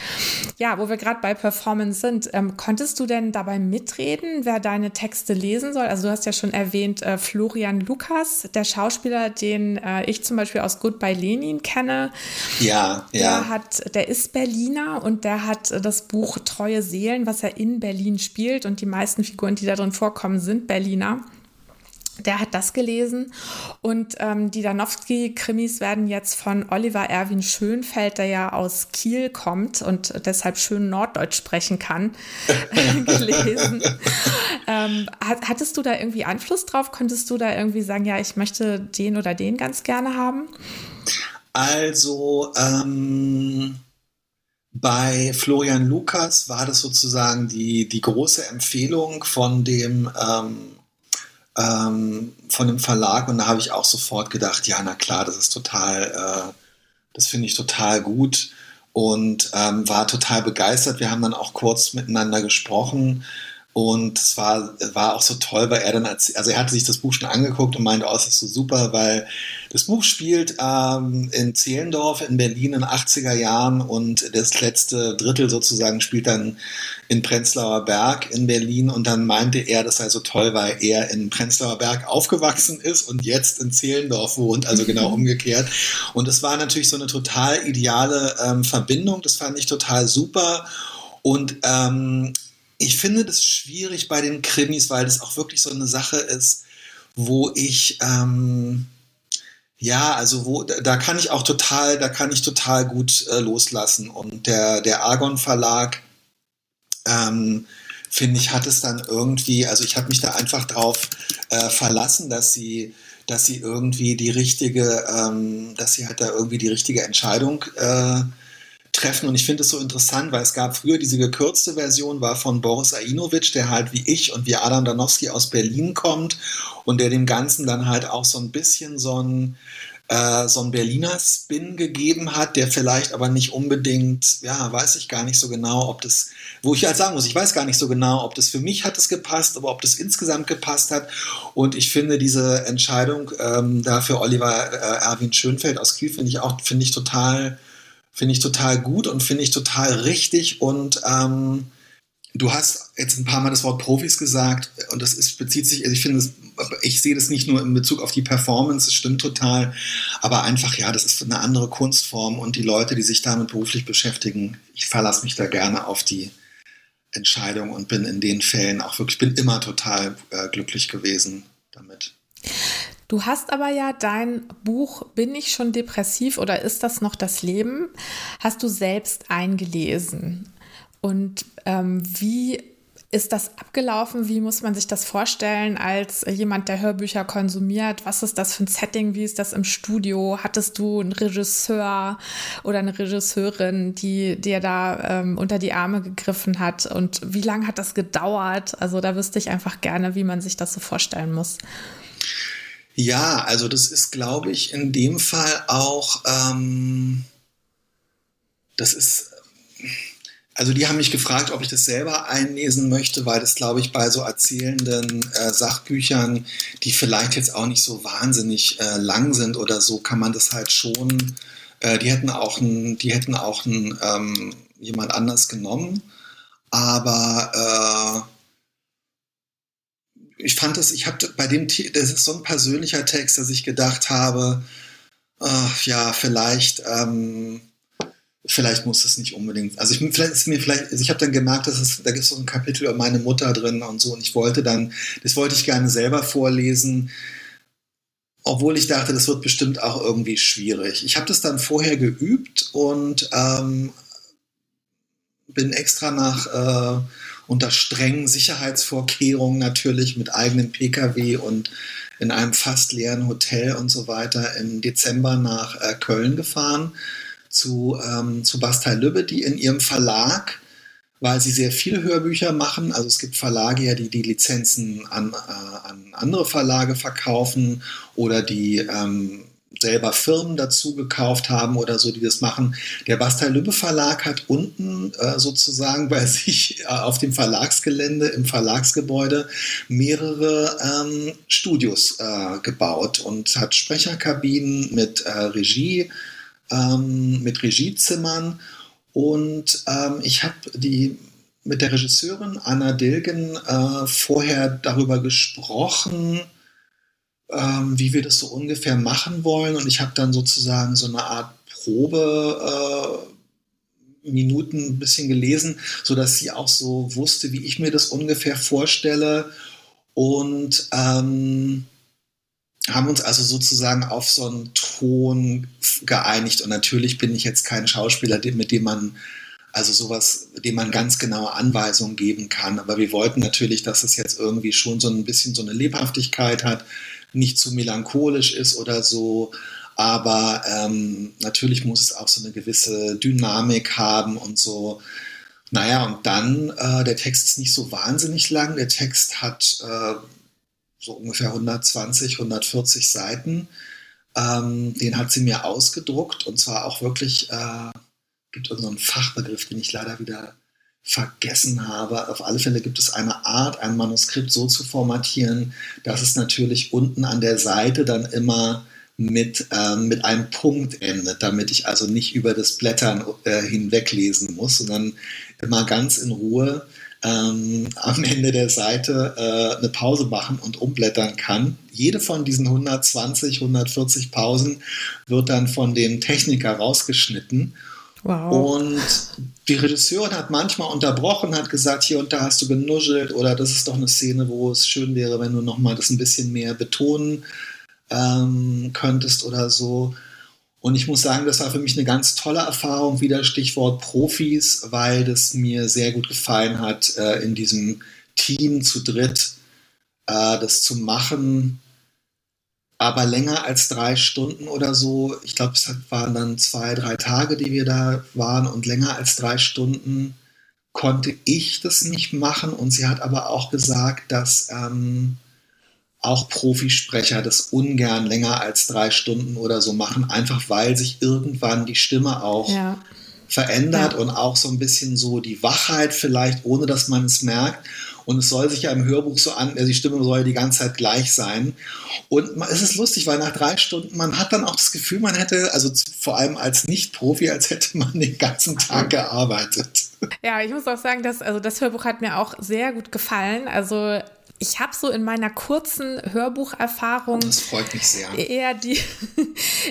Ja, wo wir gerade bei Performance sind, ähm, konntest du denn dabei mitreden, wer deine Texte lesen soll? Also du hast ja schon erwähnt, äh, Florian Lukas, der Schauspieler, den äh, ich zum Beispiel aus Goodbye Lenin kenne. Ja, Der ja. hat, der ist Berliner und der hat äh, das Buch Treue Seelen, was er in Berlin spielt und die meisten Figuren, die da drin vorkommen, sind Berliner. Der hat das gelesen und ähm, die Danowski-Krimis werden jetzt von Oliver Erwin Schönfeld, der ja aus Kiel kommt und deshalb schön Norddeutsch sprechen kann, gelesen. ähm, hat, hattest du da irgendwie Einfluss drauf? Konntest du da irgendwie sagen, ja, ich möchte den oder den ganz gerne haben? Also ähm, bei Florian Lukas war das sozusagen die, die große Empfehlung von dem, ähm, ähm, von dem Verlag und da habe ich auch sofort gedacht, ja, na klar, das ist total, äh, das finde ich total gut und ähm, war total begeistert. Wir haben dann auch kurz miteinander gesprochen und es war, war auch so toll, weil er dann, erzäh- also er hatte sich das Buch schon angeguckt und meinte, oh, es ist so super, weil das Buch spielt ähm, in Zehlendorf in Berlin in den 80er Jahren und das letzte Drittel sozusagen spielt dann in Prenzlauer Berg in Berlin und dann meinte er, das sei so toll, weil er in Prenzlauer Berg aufgewachsen ist und jetzt in Zehlendorf wohnt, also genau umgekehrt. Und es war natürlich so eine total ideale ähm, Verbindung, das fand ich total super und ähm, ich finde das schwierig bei den Krimis, weil das auch wirklich so eine Sache ist, wo ich ähm, ja, also wo da kann ich auch total, da kann ich total gut äh, loslassen. Und der der Argon Verlag ähm, finde ich hat es dann irgendwie, also ich habe mich da einfach drauf äh, verlassen, dass sie dass sie irgendwie die richtige, ähm, dass sie halt da irgendwie die richtige Entscheidung äh, treffen. Und ich finde es so interessant, weil es gab früher diese gekürzte Version, war von Boris Ainovic, der halt wie ich und wie Adam Danowski aus Berlin kommt und der dem Ganzen dann halt auch so ein bisschen so ein äh, so ein Berliner Spin gegeben hat, der vielleicht aber nicht unbedingt, ja, weiß ich gar nicht so genau, ob das, wo ich halt sagen muss, ich weiß gar nicht so genau, ob das für mich hat es gepasst, aber ob das insgesamt gepasst hat. Und ich finde diese Entscheidung ähm, da für Oliver äh, Erwin Schönfeld aus Kiel finde ich auch, finde ich total, finde ich total gut und finde ich total richtig und ähm, Du hast jetzt ein paar Mal das Wort Profis gesagt und das ist, bezieht sich, also ich finde, ich sehe das nicht nur in Bezug auf die Performance, das stimmt total, aber einfach, ja, das ist eine andere Kunstform und die Leute, die sich damit beruflich beschäftigen, ich verlasse mich da gerne auf die Entscheidung und bin in den Fällen auch wirklich, bin immer total äh, glücklich gewesen damit. Du hast aber ja dein Buch Bin ich schon depressiv oder ist das noch das Leben? Hast du selbst eingelesen. Und ähm, wie ist das abgelaufen? Wie muss man sich das vorstellen als jemand, der Hörbücher konsumiert? Was ist das für ein Setting? Wie ist das im Studio? Hattest du einen Regisseur oder eine Regisseurin, die dir da ähm, unter die Arme gegriffen hat? Und wie lange hat das gedauert? Also da wüsste ich einfach gerne, wie man sich das so vorstellen muss. Ja, also das ist, glaube ich, in dem Fall auch, ähm, das ist, also die haben mich gefragt, ob ich das selber einlesen möchte, weil das, glaube ich, bei so erzählenden äh, Sachbüchern, die vielleicht jetzt auch nicht so wahnsinnig äh, lang sind oder so, kann man das halt schon, äh, die hätten auch, ein, die hätten auch ein, ähm, jemand anders genommen, aber ich fand das, ich habe bei dem, das ist so ein persönlicher Text, dass ich gedacht habe, äh, ja, vielleicht, ähm, vielleicht muss es nicht unbedingt. Also ich vielleicht ist mir vielleicht, also ich habe dann gemerkt, dass es, da gibt es so ein Kapitel über meine Mutter drin und so, und ich wollte dann, das wollte ich gerne selber vorlesen, obwohl ich dachte, das wird bestimmt auch irgendwie schwierig. Ich habe das dann vorher geübt und ähm, bin extra nach äh, unter strengen Sicherheitsvorkehrungen natürlich mit eigenem Pkw und in einem fast leeren Hotel und so weiter im Dezember nach äh, Köln gefahren zu, ähm, zu Bastei Lübbe, die in ihrem Verlag, weil sie sehr viele Hörbücher machen, also es gibt Verlage ja, die die Lizenzen an, äh, an andere Verlage verkaufen oder die ähm, selber Firmen dazu gekauft haben oder so, die das machen. Der Bastei-Lübbe Verlag hat unten äh, sozusagen bei sich äh, auf dem Verlagsgelände, im Verlagsgebäude, mehrere ähm, Studios äh, gebaut und hat Sprecherkabinen mit äh, Regie, ähm, mit Regiezimmern. Und ähm, ich habe die mit der Regisseurin Anna Dilgen äh, vorher darüber gesprochen, ähm, wie wir das so ungefähr machen wollen. Und ich habe dann sozusagen so eine Art Probe. Äh, Minuten ein bisschen gelesen, sodass sie auch so wusste, wie ich mir das ungefähr vorstelle. Und ähm, haben uns also sozusagen auf so einen Ton geeinigt. Und natürlich bin ich jetzt kein Schauspieler, mit dem man also sowas, dem man ganz genaue Anweisungen geben kann. Aber wir wollten natürlich, dass es jetzt irgendwie schon so ein bisschen so eine Lebhaftigkeit hat, nicht zu melancholisch ist oder so. Aber ähm, natürlich muss es auch so eine gewisse Dynamik haben und so. Naja, und dann, äh, der Text ist nicht so wahnsinnig lang. Der Text hat äh, so ungefähr 120, 140 Seiten. Ähm, den hat sie mir ausgedruckt und zwar auch wirklich, äh, gibt einen Fachbegriff, den ich leider wieder vergessen habe. Auf alle Fälle gibt es eine Art, ein Manuskript so zu formatieren, dass es natürlich unten an der Seite dann immer mit, ähm, mit einem Punkt endet, damit ich also nicht über das Blättern äh, hinweglesen muss, sondern immer ganz in Ruhe ähm, am Ende der Seite äh, eine Pause machen und umblättern kann. Jede von diesen 120, 140 Pausen wird dann von dem Techniker rausgeschnitten Wow. Und die Regisseurin hat manchmal unterbrochen, hat gesagt, hier und da hast du genuschelt oder das ist doch eine Szene, wo es schön wäre, wenn du nochmal das ein bisschen mehr betonen ähm, könntest oder so. Und ich muss sagen, das war für mich eine ganz tolle Erfahrung, wieder Stichwort Profis, weil das mir sehr gut gefallen hat, äh, in diesem Team zu dritt äh, das zu machen aber länger als drei Stunden oder so, ich glaube, es waren dann zwei, drei Tage, die wir da waren und länger als drei Stunden konnte ich das nicht machen. Und sie hat aber auch gesagt, dass ähm, auch Profisprecher das ungern länger als drei Stunden oder so machen, einfach weil sich irgendwann die Stimme auch ja. verändert ja. und auch so ein bisschen so die Wachheit vielleicht, ohne dass man es merkt. Und es soll sich ja im Hörbuch so an, also die Stimme soll ja die ganze Zeit gleich sein. Und es ist lustig, weil nach drei Stunden, man hat dann auch das Gefühl, man hätte, also vor allem als Nicht-Profi, als hätte man den ganzen Tag gearbeitet. Ja, ich muss auch sagen, dass, also das Hörbuch hat mir auch sehr gut gefallen. Also ich habe so in meiner kurzen Hörbucherfahrung. Das freut mich sehr. Eher die.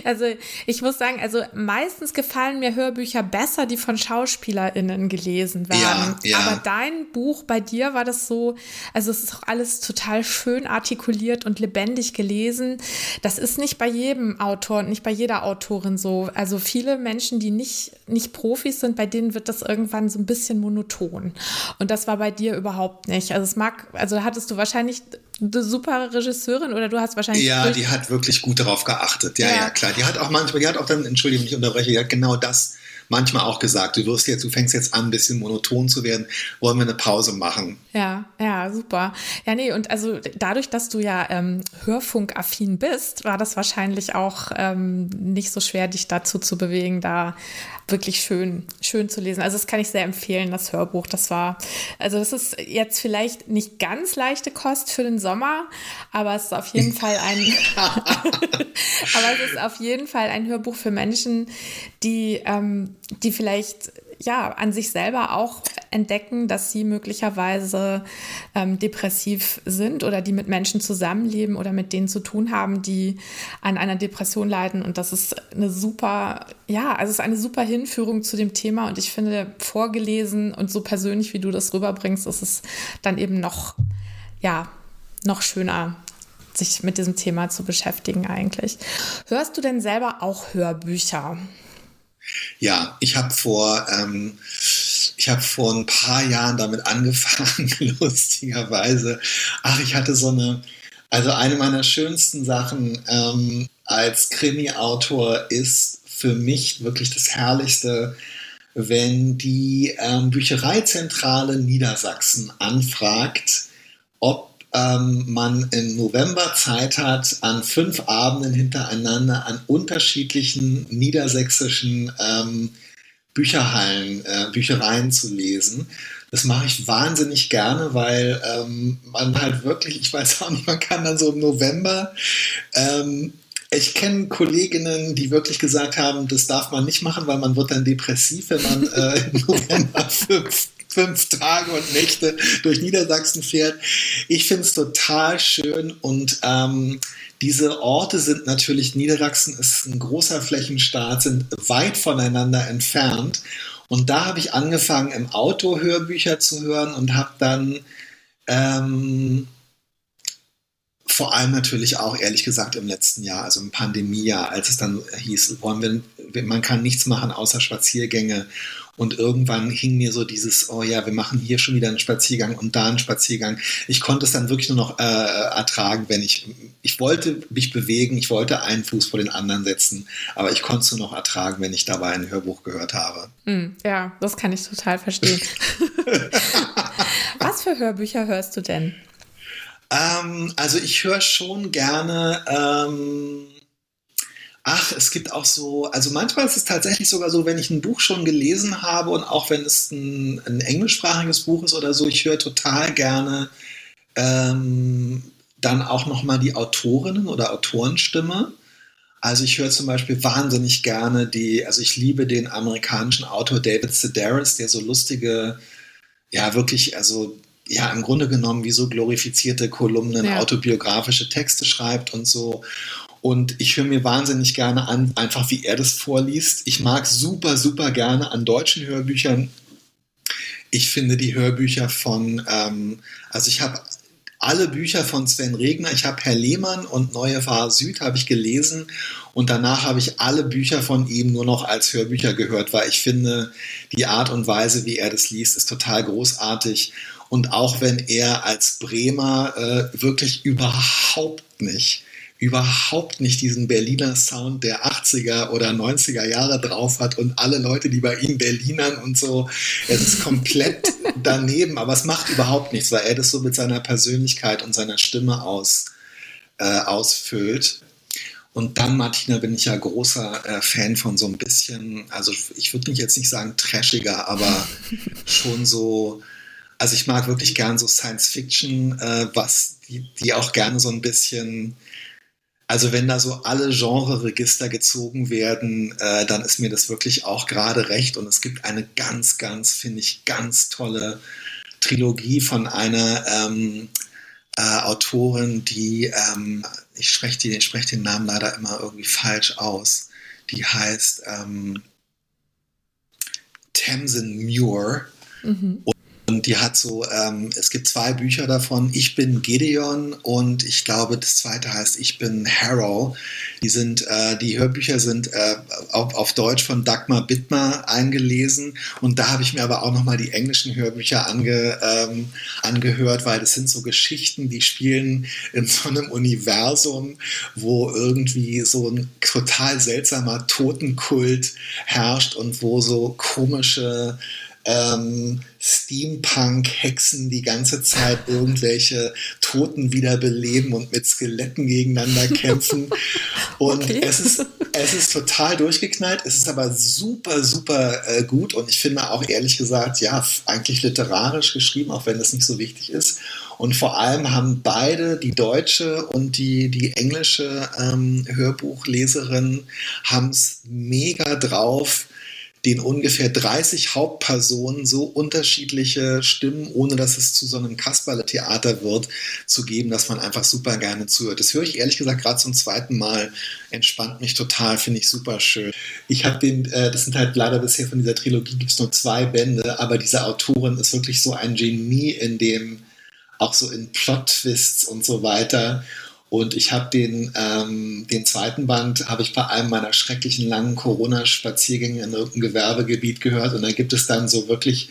Also, ich muss sagen, also meistens gefallen mir Hörbücher besser, die von SchauspielerInnen gelesen werden. Ja, ja. Aber dein Buch bei dir war das so, also es ist auch alles total schön artikuliert und lebendig gelesen. Das ist nicht bei jedem Autor und nicht bei jeder Autorin so. Also, viele Menschen, die nicht, nicht Profis sind, bei denen wird das irgendwann so ein bisschen monoton. Und das war bei dir überhaupt nicht. Also, es mag, also hattest du wahrscheinlich eine super Regisseurin oder du hast wahrscheinlich. Ja, die hat wirklich gut darauf geachtet. Ja, ja, ja, klar. Die hat auch manchmal, die hat auch dann, entschuldige mich, ich unterbreche, die hat genau das manchmal auch gesagt, du wirst jetzt, du fängst jetzt an, ein bisschen monoton zu werden, wollen wir eine Pause machen. Ja, ja, super. Ja, nee, und also dadurch, dass du ja ähm, hörfunkaffin bist, war das wahrscheinlich auch ähm, nicht so schwer, dich dazu zu bewegen, da wirklich schön, schön zu lesen. Also das kann ich sehr empfehlen, das Hörbuch. Das war, also das ist jetzt vielleicht nicht ganz leichte Kost für den Sommer, aber es ist auf jeden Fall ein, aber es ist auf jeden Fall ein Hörbuch für Menschen, die, ähm, die vielleicht ja an sich selber auch entdecken, dass sie möglicherweise ähm, depressiv sind oder die mit Menschen zusammenleben oder mit denen zu tun haben, die an einer Depression leiden. Und das ist eine super, ja, also es ist eine super Hinführung zu dem Thema. Und ich finde, vorgelesen und so persönlich, wie du das rüberbringst, ist es dann eben noch, ja, noch schöner sich mit diesem Thema zu beschäftigen eigentlich. Hörst du denn selber auch Hörbücher? Ja, ich habe vor, ähm, ich habe vor ein paar Jahren damit angefangen, lustigerweise. Ach, ich hatte so eine, also eine meiner schönsten Sachen ähm, als Krimi-Autor ist für mich wirklich das Herrlichste, wenn die ähm, Büchereizentrale Niedersachsen anfragt, ob ähm, man im November Zeit hat, an fünf Abenden hintereinander an unterschiedlichen niedersächsischen ähm, Bücherhallen, äh, Büchereien zu lesen. Das mache ich wahnsinnig gerne, weil ähm, man halt wirklich, ich weiß auch nicht, man kann dann so im November ähm, ich kenne Kolleginnen, die wirklich gesagt haben, das darf man nicht machen, weil man wird dann depressiv, wenn man äh, im November fünf fünf Tage und Nächte durch Niedersachsen fährt. Ich finde es total schön und ähm, diese Orte sind natürlich, Niedersachsen ist ein großer Flächenstaat, sind weit voneinander entfernt. Und da habe ich angefangen, im Auto Hörbücher zu hören und habe dann ähm, vor allem natürlich auch, ehrlich gesagt, im letzten Jahr, also im Pandemiejahr, als es dann hieß, wollen wir, man kann nichts machen außer Spaziergänge und irgendwann hing mir so dieses, oh ja, wir machen hier schon wieder einen Spaziergang und da einen Spaziergang. Ich konnte es dann wirklich nur noch äh, ertragen, wenn ich, ich wollte mich bewegen, ich wollte einen Fuß vor den anderen setzen, aber ich konnte es nur noch ertragen, wenn ich dabei ein Hörbuch gehört habe. Mm, ja, das kann ich total verstehen. Was für Hörbücher hörst du denn? Ähm, also ich höre schon gerne. Ähm, Ach, es gibt auch so, also manchmal ist es tatsächlich sogar so, wenn ich ein Buch schon gelesen habe und auch wenn es ein, ein englischsprachiges Buch ist oder so, ich höre total gerne ähm, dann auch nochmal die Autorinnen oder Autorenstimme. Also ich höre zum Beispiel wahnsinnig gerne die, also ich liebe den amerikanischen Autor David Sedaris, der so lustige, ja wirklich, also ja im Grunde genommen wie so glorifizierte Kolumnen, ja. autobiografische Texte schreibt und so. Und ich höre mir wahnsinnig gerne an, einfach wie er das vorliest. Ich mag super, super gerne an deutschen Hörbüchern. Ich finde die Hörbücher von, ähm, also ich habe alle Bücher von Sven Regner. Ich habe Herr Lehmann und Neue Fahr Süd habe ich gelesen und danach habe ich alle Bücher von ihm nur noch als Hörbücher gehört, weil ich finde, die Art und Weise, wie er das liest, ist total großartig. Und auch wenn er als Bremer äh, wirklich überhaupt nicht überhaupt nicht diesen Berliner Sound der 80er oder 90er Jahre drauf hat und alle Leute, die bei ihm Berlinern und so, es ist komplett daneben, aber es macht überhaupt nichts, weil er das so mit seiner Persönlichkeit und seiner Stimme aus, äh, ausfüllt. Und dann, Martina, bin ich ja großer äh, Fan von so ein bisschen, also ich würde mich jetzt nicht sagen trashiger, aber schon so, also ich mag wirklich gern so Science Fiction, äh, was die, die auch gerne so ein bisschen also wenn da so alle Genre-Register gezogen werden, äh, dann ist mir das wirklich auch gerade recht. Und es gibt eine ganz, ganz, finde ich, ganz tolle Trilogie von einer ähm, äh, Autorin, die, ähm, ich spreche sprech den Namen leider immer irgendwie falsch aus, die heißt ähm, Tamsin Muir. Mhm. Und die hat so, ähm, es gibt zwei Bücher davon. Ich bin Gideon und ich glaube, das zweite heißt Ich bin Harrow. Die sind, äh, die Hörbücher sind äh, auf, auf Deutsch von Dagmar Bittmer eingelesen. Und da habe ich mir aber auch nochmal die englischen Hörbücher ange, ähm, angehört, weil das sind so Geschichten, die spielen in so einem Universum, wo irgendwie so ein total seltsamer Totenkult herrscht und wo so komische ähm, Steampunk-Hexen die ganze Zeit irgendwelche Toten wiederbeleben und mit Skeletten gegeneinander kämpfen. Und okay. es, ist, es ist total durchgeknallt. Es ist aber super, super äh, gut und ich finde auch ehrlich gesagt, ja, eigentlich literarisch geschrieben, auch wenn das nicht so wichtig ist. Und vor allem haben beide, die deutsche und die, die englische ähm, Hörbuchleserin, haben es mega drauf, den ungefähr 30 Hauptpersonen so unterschiedliche Stimmen, ohne dass es zu so einem Kasperle-Theater wird, zu geben, dass man einfach super gerne zuhört. Das höre ich ehrlich gesagt gerade zum zweiten Mal. Entspannt mich total, finde ich super schön. Ich habe den, äh, das sind halt leider bisher von dieser Trilogie gibt es nur zwei Bände, aber diese Autorin ist wirklich so ein Genie in dem, auch so in Plot-Twists und so weiter. Und ich habe den, ähm, den zweiten Band, habe ich bei einem meiner schrecklichen langen Corona-Spaziergänge in irgendeinem Gewerbegebiet gehört. Und da gibt es dann so wirklich,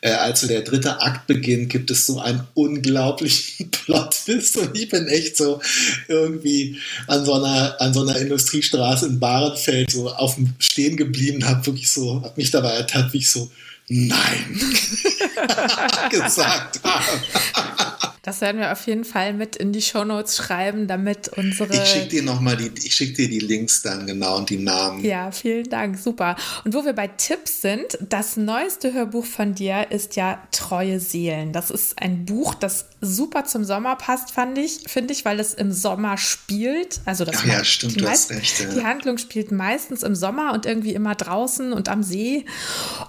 äh, als so der dritte Akt beginnt, gibt es so einen unglaublichen Plot-Twist. Und ich bin echt so irgendwie an so einer, an so einer Industriestraße in Bahrenfeld so auf dem Stehen geblieben, habe wirklich so, habe mich dabei ertappt, wie ich so, nein, gesagt habe. Das werden wir auf jeden Fall mit in die Shownotes schreiben, damit unsere. Ich schicke dir nochmal die, ich schicke dir die Links dann genau und die Namen. Ja, vielen Dank, super. Und wo wir bei Tipps sind, das neueste Hörbuch von dir ist ja Treue Seelen. Das ist ein Buch, das super zum Sommer passt, fand ich, finde ich, weil es im Sommer spielt. Also das Ach ja, stimmt, du hast recht. Ja. Die Handlung spielt meistens im Sommer und irgendwie immer draußen und am See.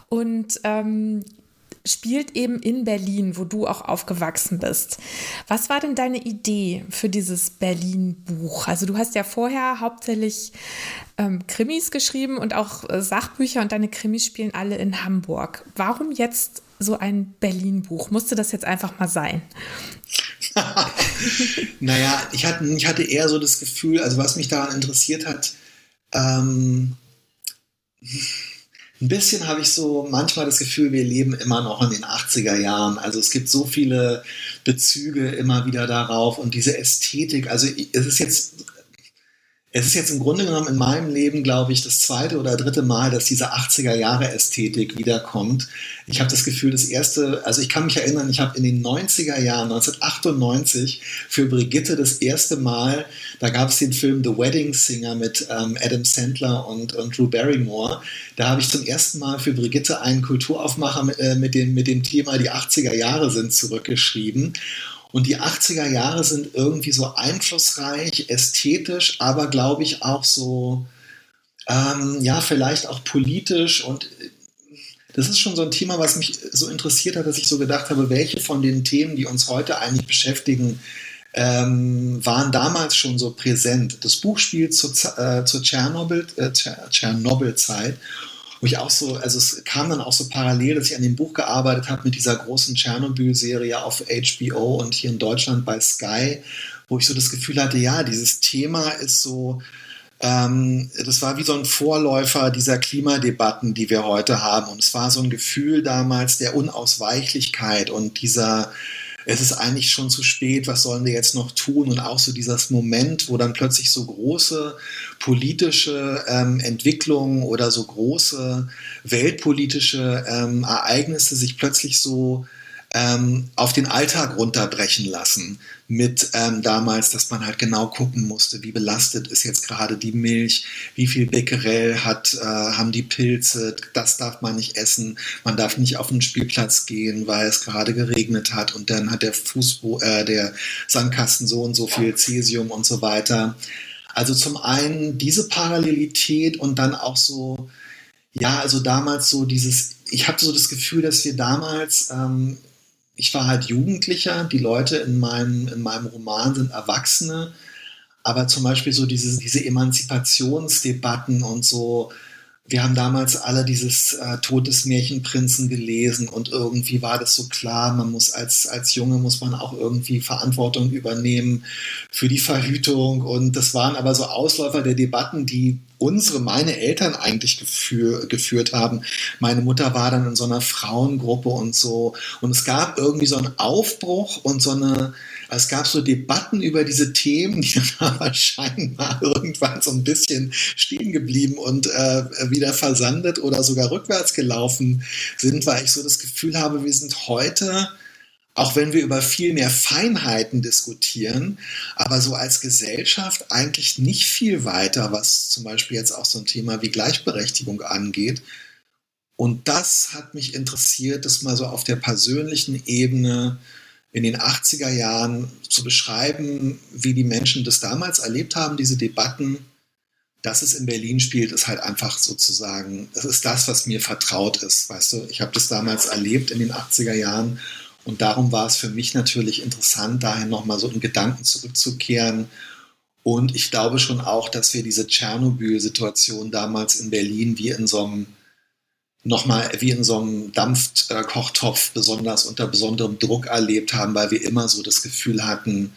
Und ähm, spielt eben in Berlin, wo du auch aufgewachsen bist. Was war denn deine Idee für dieses Berlin-Buch? Also du hast ja vorher hauptsächlich ähm, Krimis geschrieben und auch äh, Sachbücher und deine Krimis spielen alle in Hamburg. Warum jetzt so ein Berlin-Buch? Musste das jetzt einfach mal sein? naja, ich hatte, ich hatte eher so das Gefühl, also was mich daran interessiert hat, ähm, ein bisschen habe ich so manchmal das Gefühl, wir leben immer noch in den 80er Jahren. Also es gibt so viele Bezüge immer wieder darauf und diese Ästhetik. Also es ist jetzt es ist jetzt im Grunde genommen in meinem Leben, glaube ich, das zweite oder dritte Mal, dass diese 80er Jahre Ästhetik wiederkommt. Ich habe das Gefühl, das erste, also ich kann mich erinnern, ich habe in den 90er Jahren, 1998, für Brigitte das erste Mal, da gab es den Film The Wedding Singer mit ähm, Adam Sandler und, und Drew Barrymore. Da habe ich zum ersten Mal für Brigitte einen Kulturaufmacher mit, äh, mit, dem, mit dem Thema Die 80er Jahre sind zurückgeschrieben. Und die 80er Jahre sind irgendwie so einflussreich, ästhetisch, aber glaube ich auch so, ähm, ja, vielleicht auch politisch. Und das ist schon so ein Thema, was mich so interessiert hat, dass ich so gedacht habe, welche von den Themen, die uns heute eigentlich beschäftigen, ähm, waren damals schon so präsent. Das Buch spielt zur, äh, zur Tschernobyl, äh, Tschernobyl-Zeit wo ich auch so, also es kam dann auch so parallel, dass ich an dem Buch gearbeitet habe mit dieser großen Tschernobyl-Serie auf HBO und hier in Deutschland bei Sky, wo ich so das Gefühl hatte, ja, dieses Thema ist so, ähm, das war wie so ein Vorläufer dieser Klimadebatten, die wir heute haben. Und es war so ein Gefühl damals der Unausweichlichkeit und dieser, es ist eigentlich schon zu spät, was sollen wir jetzt noch tun? Und auch so dieses Moment, wo dann plötzlich so große politische ähm, Entwicklungen oder so große weltpolitische ähm, Ereignisse sich plötzlich so ähm, auf den Alltag runterbrechen lassen. Mit ähm, damals, dass man halt genau gucken musste, wie belastet ist jetzt gerade die Milch, wie viel Becquerel hat, äh, haben die Pilze, das darf man nicht essen, man darf nicht auf den Spielplatz gehen, weil es gerade geregnet hat und dann hat der Fußbo äh, der Sandkasten so und so viel Cäsium und so weiter. Also zum einen diese Parallelität und dann auch so, ja, also damals so dieses, ich habe so das Gefühl, dass wir damals ähm, ich war halt Jugendlicher, die Leute in meinem, in meinem Roman sind Erwachsene, aber zum Beispiel so diese, diese Emanzipationsdebatten und so, wir haben damals alle dieses äh, Tod des Märchenprinzen gelesen und irgendwie war das so klar, man muss als, als Junge muss man auch irgendwie Verantwortung übernehmen für die Verhütung und das waren aber so Ausläufer der Debatten, die unsere, meine Eltern eigentlich geführ, geführt haben. Meine Mutter war dann in so einer Frauengruppe und so und es gab irgendwie so einen Aufbruch und so eine es gab so Debatten über diese Themen, die dann aber scheinbar irgendwann so ein bisschen stehen geblieben und äh, wieder versandet oder sogar rückwärts gelaufen sind, weil ich so das Gefühl habe, wir sind heute auch wenn wir über viel mehr Feinheiten diskutieren, aber so als Gesellschaft eigentlich nicht viel weiter, was zum Beispiel jetzt auch so ein Thema wie Gleichberechtigung angeht. Und das hat mich interessiert, das mal so auf der persönlichen Ebene in den 80er Jahren zu beschreiben, wie die Menschen das damals erlebt haben, diese Debatten, dass es in Berlin spielt, ist halt einfach sozusagen, das ist das, was mir vertraut ist, weißt du. Ich habe das damals erlebt in den 80er Jahren und darum war es für mich natürlich interessant, dahin nochmal so in Gedanken zurückzukehren. Und ich glaube schon auch, dass wir diese Tschernobyl-Situation damals in Berlin wie in so einem nochmal wie in so einem Dampfkochtopf besonders unter besonderem Druck erlebt haben, weil wir immer so das Gefühl hatten,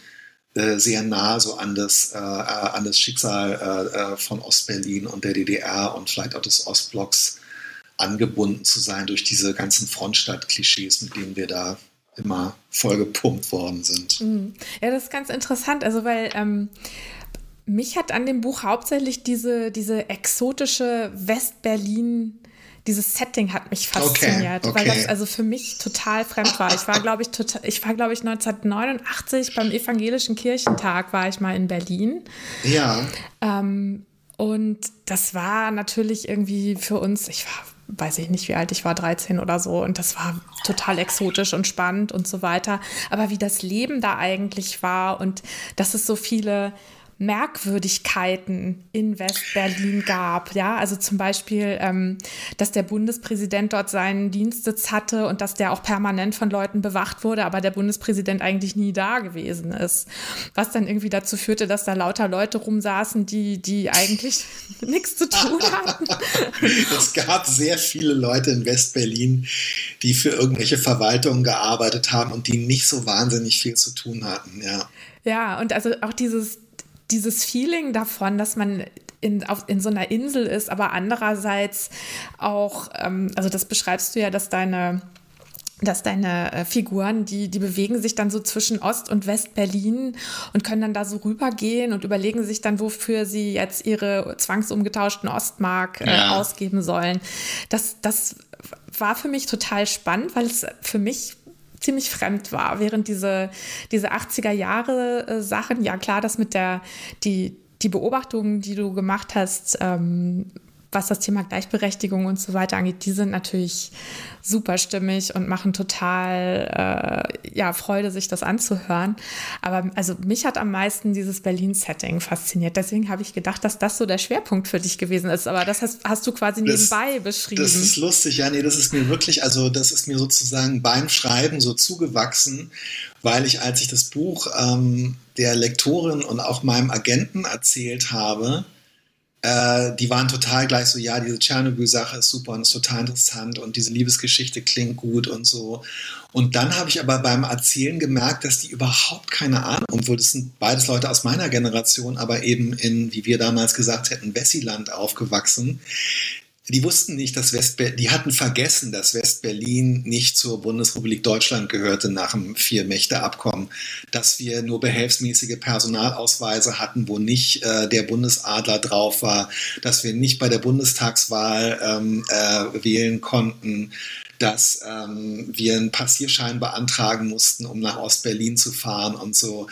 äh, sehr nah so an das, äh, äh an das Schicksal äh, äh, von Ostberlin und der DDR und vielleicht auch des Ostblocks angebunden zu sein durch diese ganzen Frontstadt-Klischees, mit denen wir da immer vollgepumpt worden sind. Mhm. Ja, das ist ganz interessant, also weil ähm, mich hat an dem Buch hauptsächlich diese, diese exotische West-Berlin- dieses Setting hat mich fasziniert, okay, okay. weil das also für mich total fremd war. Ich war, glaube ich, total, ich war, glaube ich, 1989 beim Evangelischen Kirchentag war ich mal in Berlin. Ja. Ähm, und das war natürlich irgendwie für uns, ich war weiß ich nicht, wie alt ich war, 13 oder so. Und das war total exotisch und spannend und so weiter. Aber wie das Leben da eigentlich war und dass es so viele Merkwürdigkeiten in West-Berlin gab. Ja, also zum Beispiel, ähm, dass der Bundespräsident dort seinen Dienstsitz hatte und dass der auch permanent von Leuten bewacht wurde, aber der Bundespräsident eigentlich nie da gewesen ist. Was dann irgendwie dazu führte, dass da lauter Leute rumsaßen, die, die eigentlich nichts zu tun hatten. es gab sehr viele Leute in West-Berlin, die für irgendwelche Verwaltungen gearbeitet haben und die nicht so wahnsinnig viel zu tun hatten, ja. Ja, und also auch dieses, dieses Feeling davon, dass man in, auf, in so einer Insel ist, aber andererseits auch, ähm, also das beschreibst du ja, dass deine dass deine äh, Figuren, die, die bewegen sich dann so zwischen Ost- und West-Berlin und können dann da so rübergehen und überlegen sich dann, wofür sie jetzt ihre zwangsumgetauschten Ostmark äh, ja. ausgeben sollen. Das, das war für mich total spannend, weil es für mich ziemlich fremd war, während diese, diese 80er Jahre äh, Sachen, ja klar, das mit der, die, die Beobachtungen, die du gemacht hast, ähm, was das Thema Gleichberechtigung und so weiter angeht, die sind natürlich super stimmig und machen total äh, ja, Freude, sich das anzuhören. Aber also mich hat am meisten dieses Berlin-Setting fasziniert. Deswegen habe ich gedacht, dass das so der Schwerpunkt für dich gewesen ist. Aber das hast, hast du quasi das, nebenbei beschrieben. Das ist lustig, ja, nee, das ist mir wirklich, also das ist mir sozusagen beim Schreiben so zugewachsen, weil ich, als ich das Buch ähm, der Lektorin und auch meinem Agenten erzählt habe, äh, die waren total gleich so, ja, diese Tschernobyl-Sache ist super und ist total interessant und diese Liebesgeschichte klingt gut und so. Und dann habe ich aber beim Erzählen gemerkt, dass die überhaupt keine Ahnung, obwohl das sind beides Leute aus meiner Generation, aber eben in, wie wir damals gesagt hätten, Wessiland aufgewachsen, die wussten nicht, dass Westberlin, die hatten vergessen, dass Westberlin nicht zur Bundesrepublik Deutschland gehörte nach dem Vier-Mächte-Abkommen, dass wir nur behelfsmäßige Personalausweise hatten, wo nicht äh, der Bundesadler drauf war, dass wir nicht bei der Bundestagswahl ähm, äh, wählen konnten, dass ähm, wir einen Passierschein beantragen mussten, um nach Ostberlin zu fahren und so.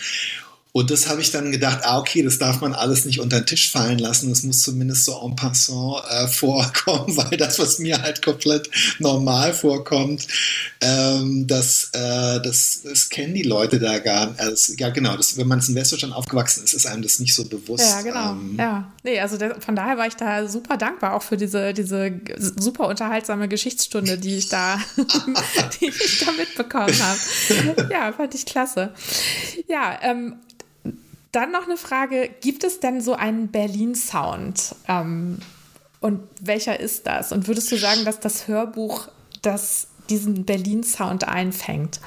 Und das habe ich dann gedacht, ah, okay, das darf man alles nicht unter den Tisch fallen lassen. Das muss zumindest so en passant äh, vorkommen, weil das, was mir halt komplett normal vorkommt, ähm, das, äh, das, das kennen die Leute da gar nicht. Also, ja, genau, das, wenn man in Westdeutschland aufgewachsen ist, ist einem das nicht so bewusst. Ja, genau. Ähm, ja, nee, also der, von daher war ich da super dankbar, auch für diese, diese super unterhaltsame Geschichtsstunde, die ich da, die ich da mitbekommen habe. Ja, fand ich klasse. Ja, ähm, dann noch eine Frage: Gibt es denn so einen Berlin-Sound? Ähm, und welcher ist das? Und würdest du sagen, dass das Hörbuch das, diesen Berlin-Sound einfängt?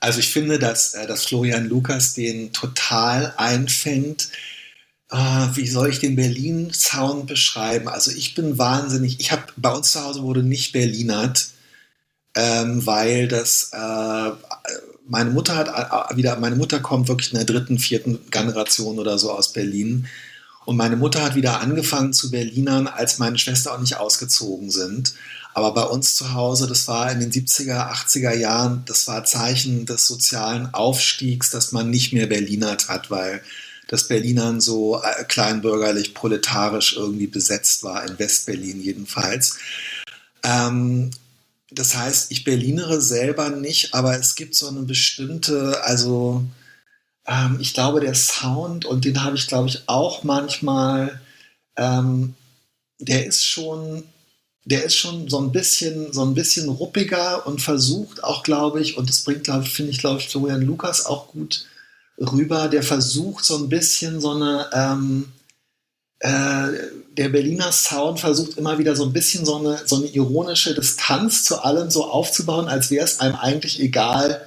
Also, ich finde, dass, äh, dass Florian Lukas den total einfängt. Uh, wie soll ich den Berlin-Sound beschreiben? Also ich bin wahnsinnig, ich habe bei uns zu Hause wurde nicht Berlinert, ähm, weil das äh, meine Mutter hat äh, äh, wieder, meine Mutter kommt wirklich in der dritten, vierten Generation oder so aus Berlin. Und meine Mutter hat wieder angefangen zu Berlinern, als meine Schwester auch nicht ausgezogen sind. Aber bei uns zu Hause, das war in den 70er, 80er Jahren, das war Zeichen des sozialen Aufstiegs, dass man nicht mehr Berlinert hat, weil das Berlinern so äh, kleinbürgerlich, proletarisch irgendwie besetzt war, in Westberlin jedenfalls. Ähm, das heißt, ich Berlinere selber nicht, aber es gibt so eine bestimmte, also ähm, ich glaube, der Sound, und den habe ich, glaube ich, auch manchmal ähm, der ist schon, der ist schon so ein bisschen, so ein bisschen ruppiger und versucht auch, glaube ich, und das bringt, glaube finde ich, glaube ich, Florian Lukas auch gut rüber, der versucht so ein bisschen so eine, ähm, äh, der Berliner Sound versucht immer wieder so ein bisschen so eine, so eine ironische Distanz zu allem so aufzubauen, als wäre es einem eigentlich egal,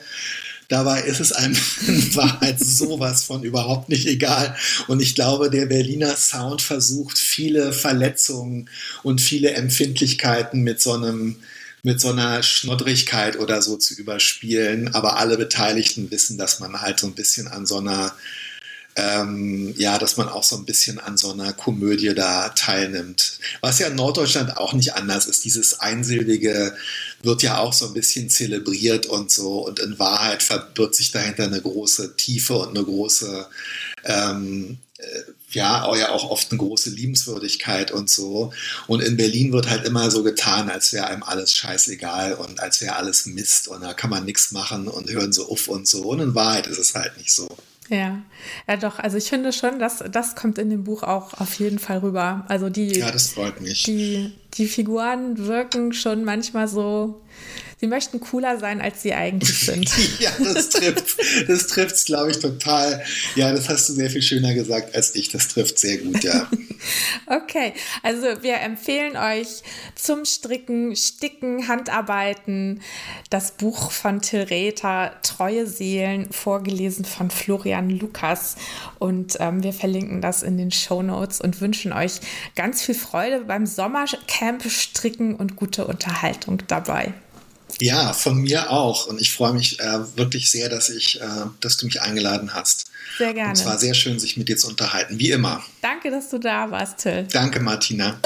Dabei ist es einem in Wahrheit sowas von überhaupt nicht egal. Und ich glaube, der Berliner Sound versucht viele Verletzungen und viele Empfindlichkeiten mit so einem mit so einer Schnoddrigkeit oder so zu überspielen. Aber alle Beteiligten wissen, dass man halt so ein bisschen an so einer ähm, ja, dass man auch so ein bisschen an so einer Komödie da teilnimmt. Was ja in Norddeutschland auch nicht anders ist. Dieses Einsilbige wird ja auch so ein bisschen zelebriert und so. Und in Wahrheit verbirgt sich dahinter eine große Tiefe und eine große, ähm, äh, ja, ja auch oft eine große Liebenswürdigkeit und so. Und in Berlin wird halt immer so getan, als wäre einem alles scheißegal und als wäre alles Mist und da kann man nichts machen und hören so uff und so. Und in Wahrheit ist es halt nicht so. Ja, ja doch. Also ich finde schon, dass das kommt in dem Buch auch auf jeden Fall rüber. Also die, ja, das freut mich. Die, die Figuren wirken schon manchmal so sie möchten cooler sein, als sie eigentlich sind. ja, das trifft das trifft's, glaube ich, total. Ja, das hast du sehr viel schöner gesagt als ich. Das trifft sehr gut, ja. okay, also wir empfehlen euch zum Stricken, Sticken, Handarbeiten das Buch von Till Rether, Treue Seelen, vorgelesen von Florian Lukas. Und ähm, wir verlinken das in den Show Notes und wünschen euch ganz viel Freude beim Sommercamp stricken und gute Unterhaltung dabei. Ja, von mir auch. Und ich freue mich äh, wirklich sehr, dass ich, äh, dass du mich eingeladen hast. Sehr gerne. Und es war sehr schön, sich mit dir zu unterhalten, wie immer. Danke, dass du da warst, Till. Danke, Martina.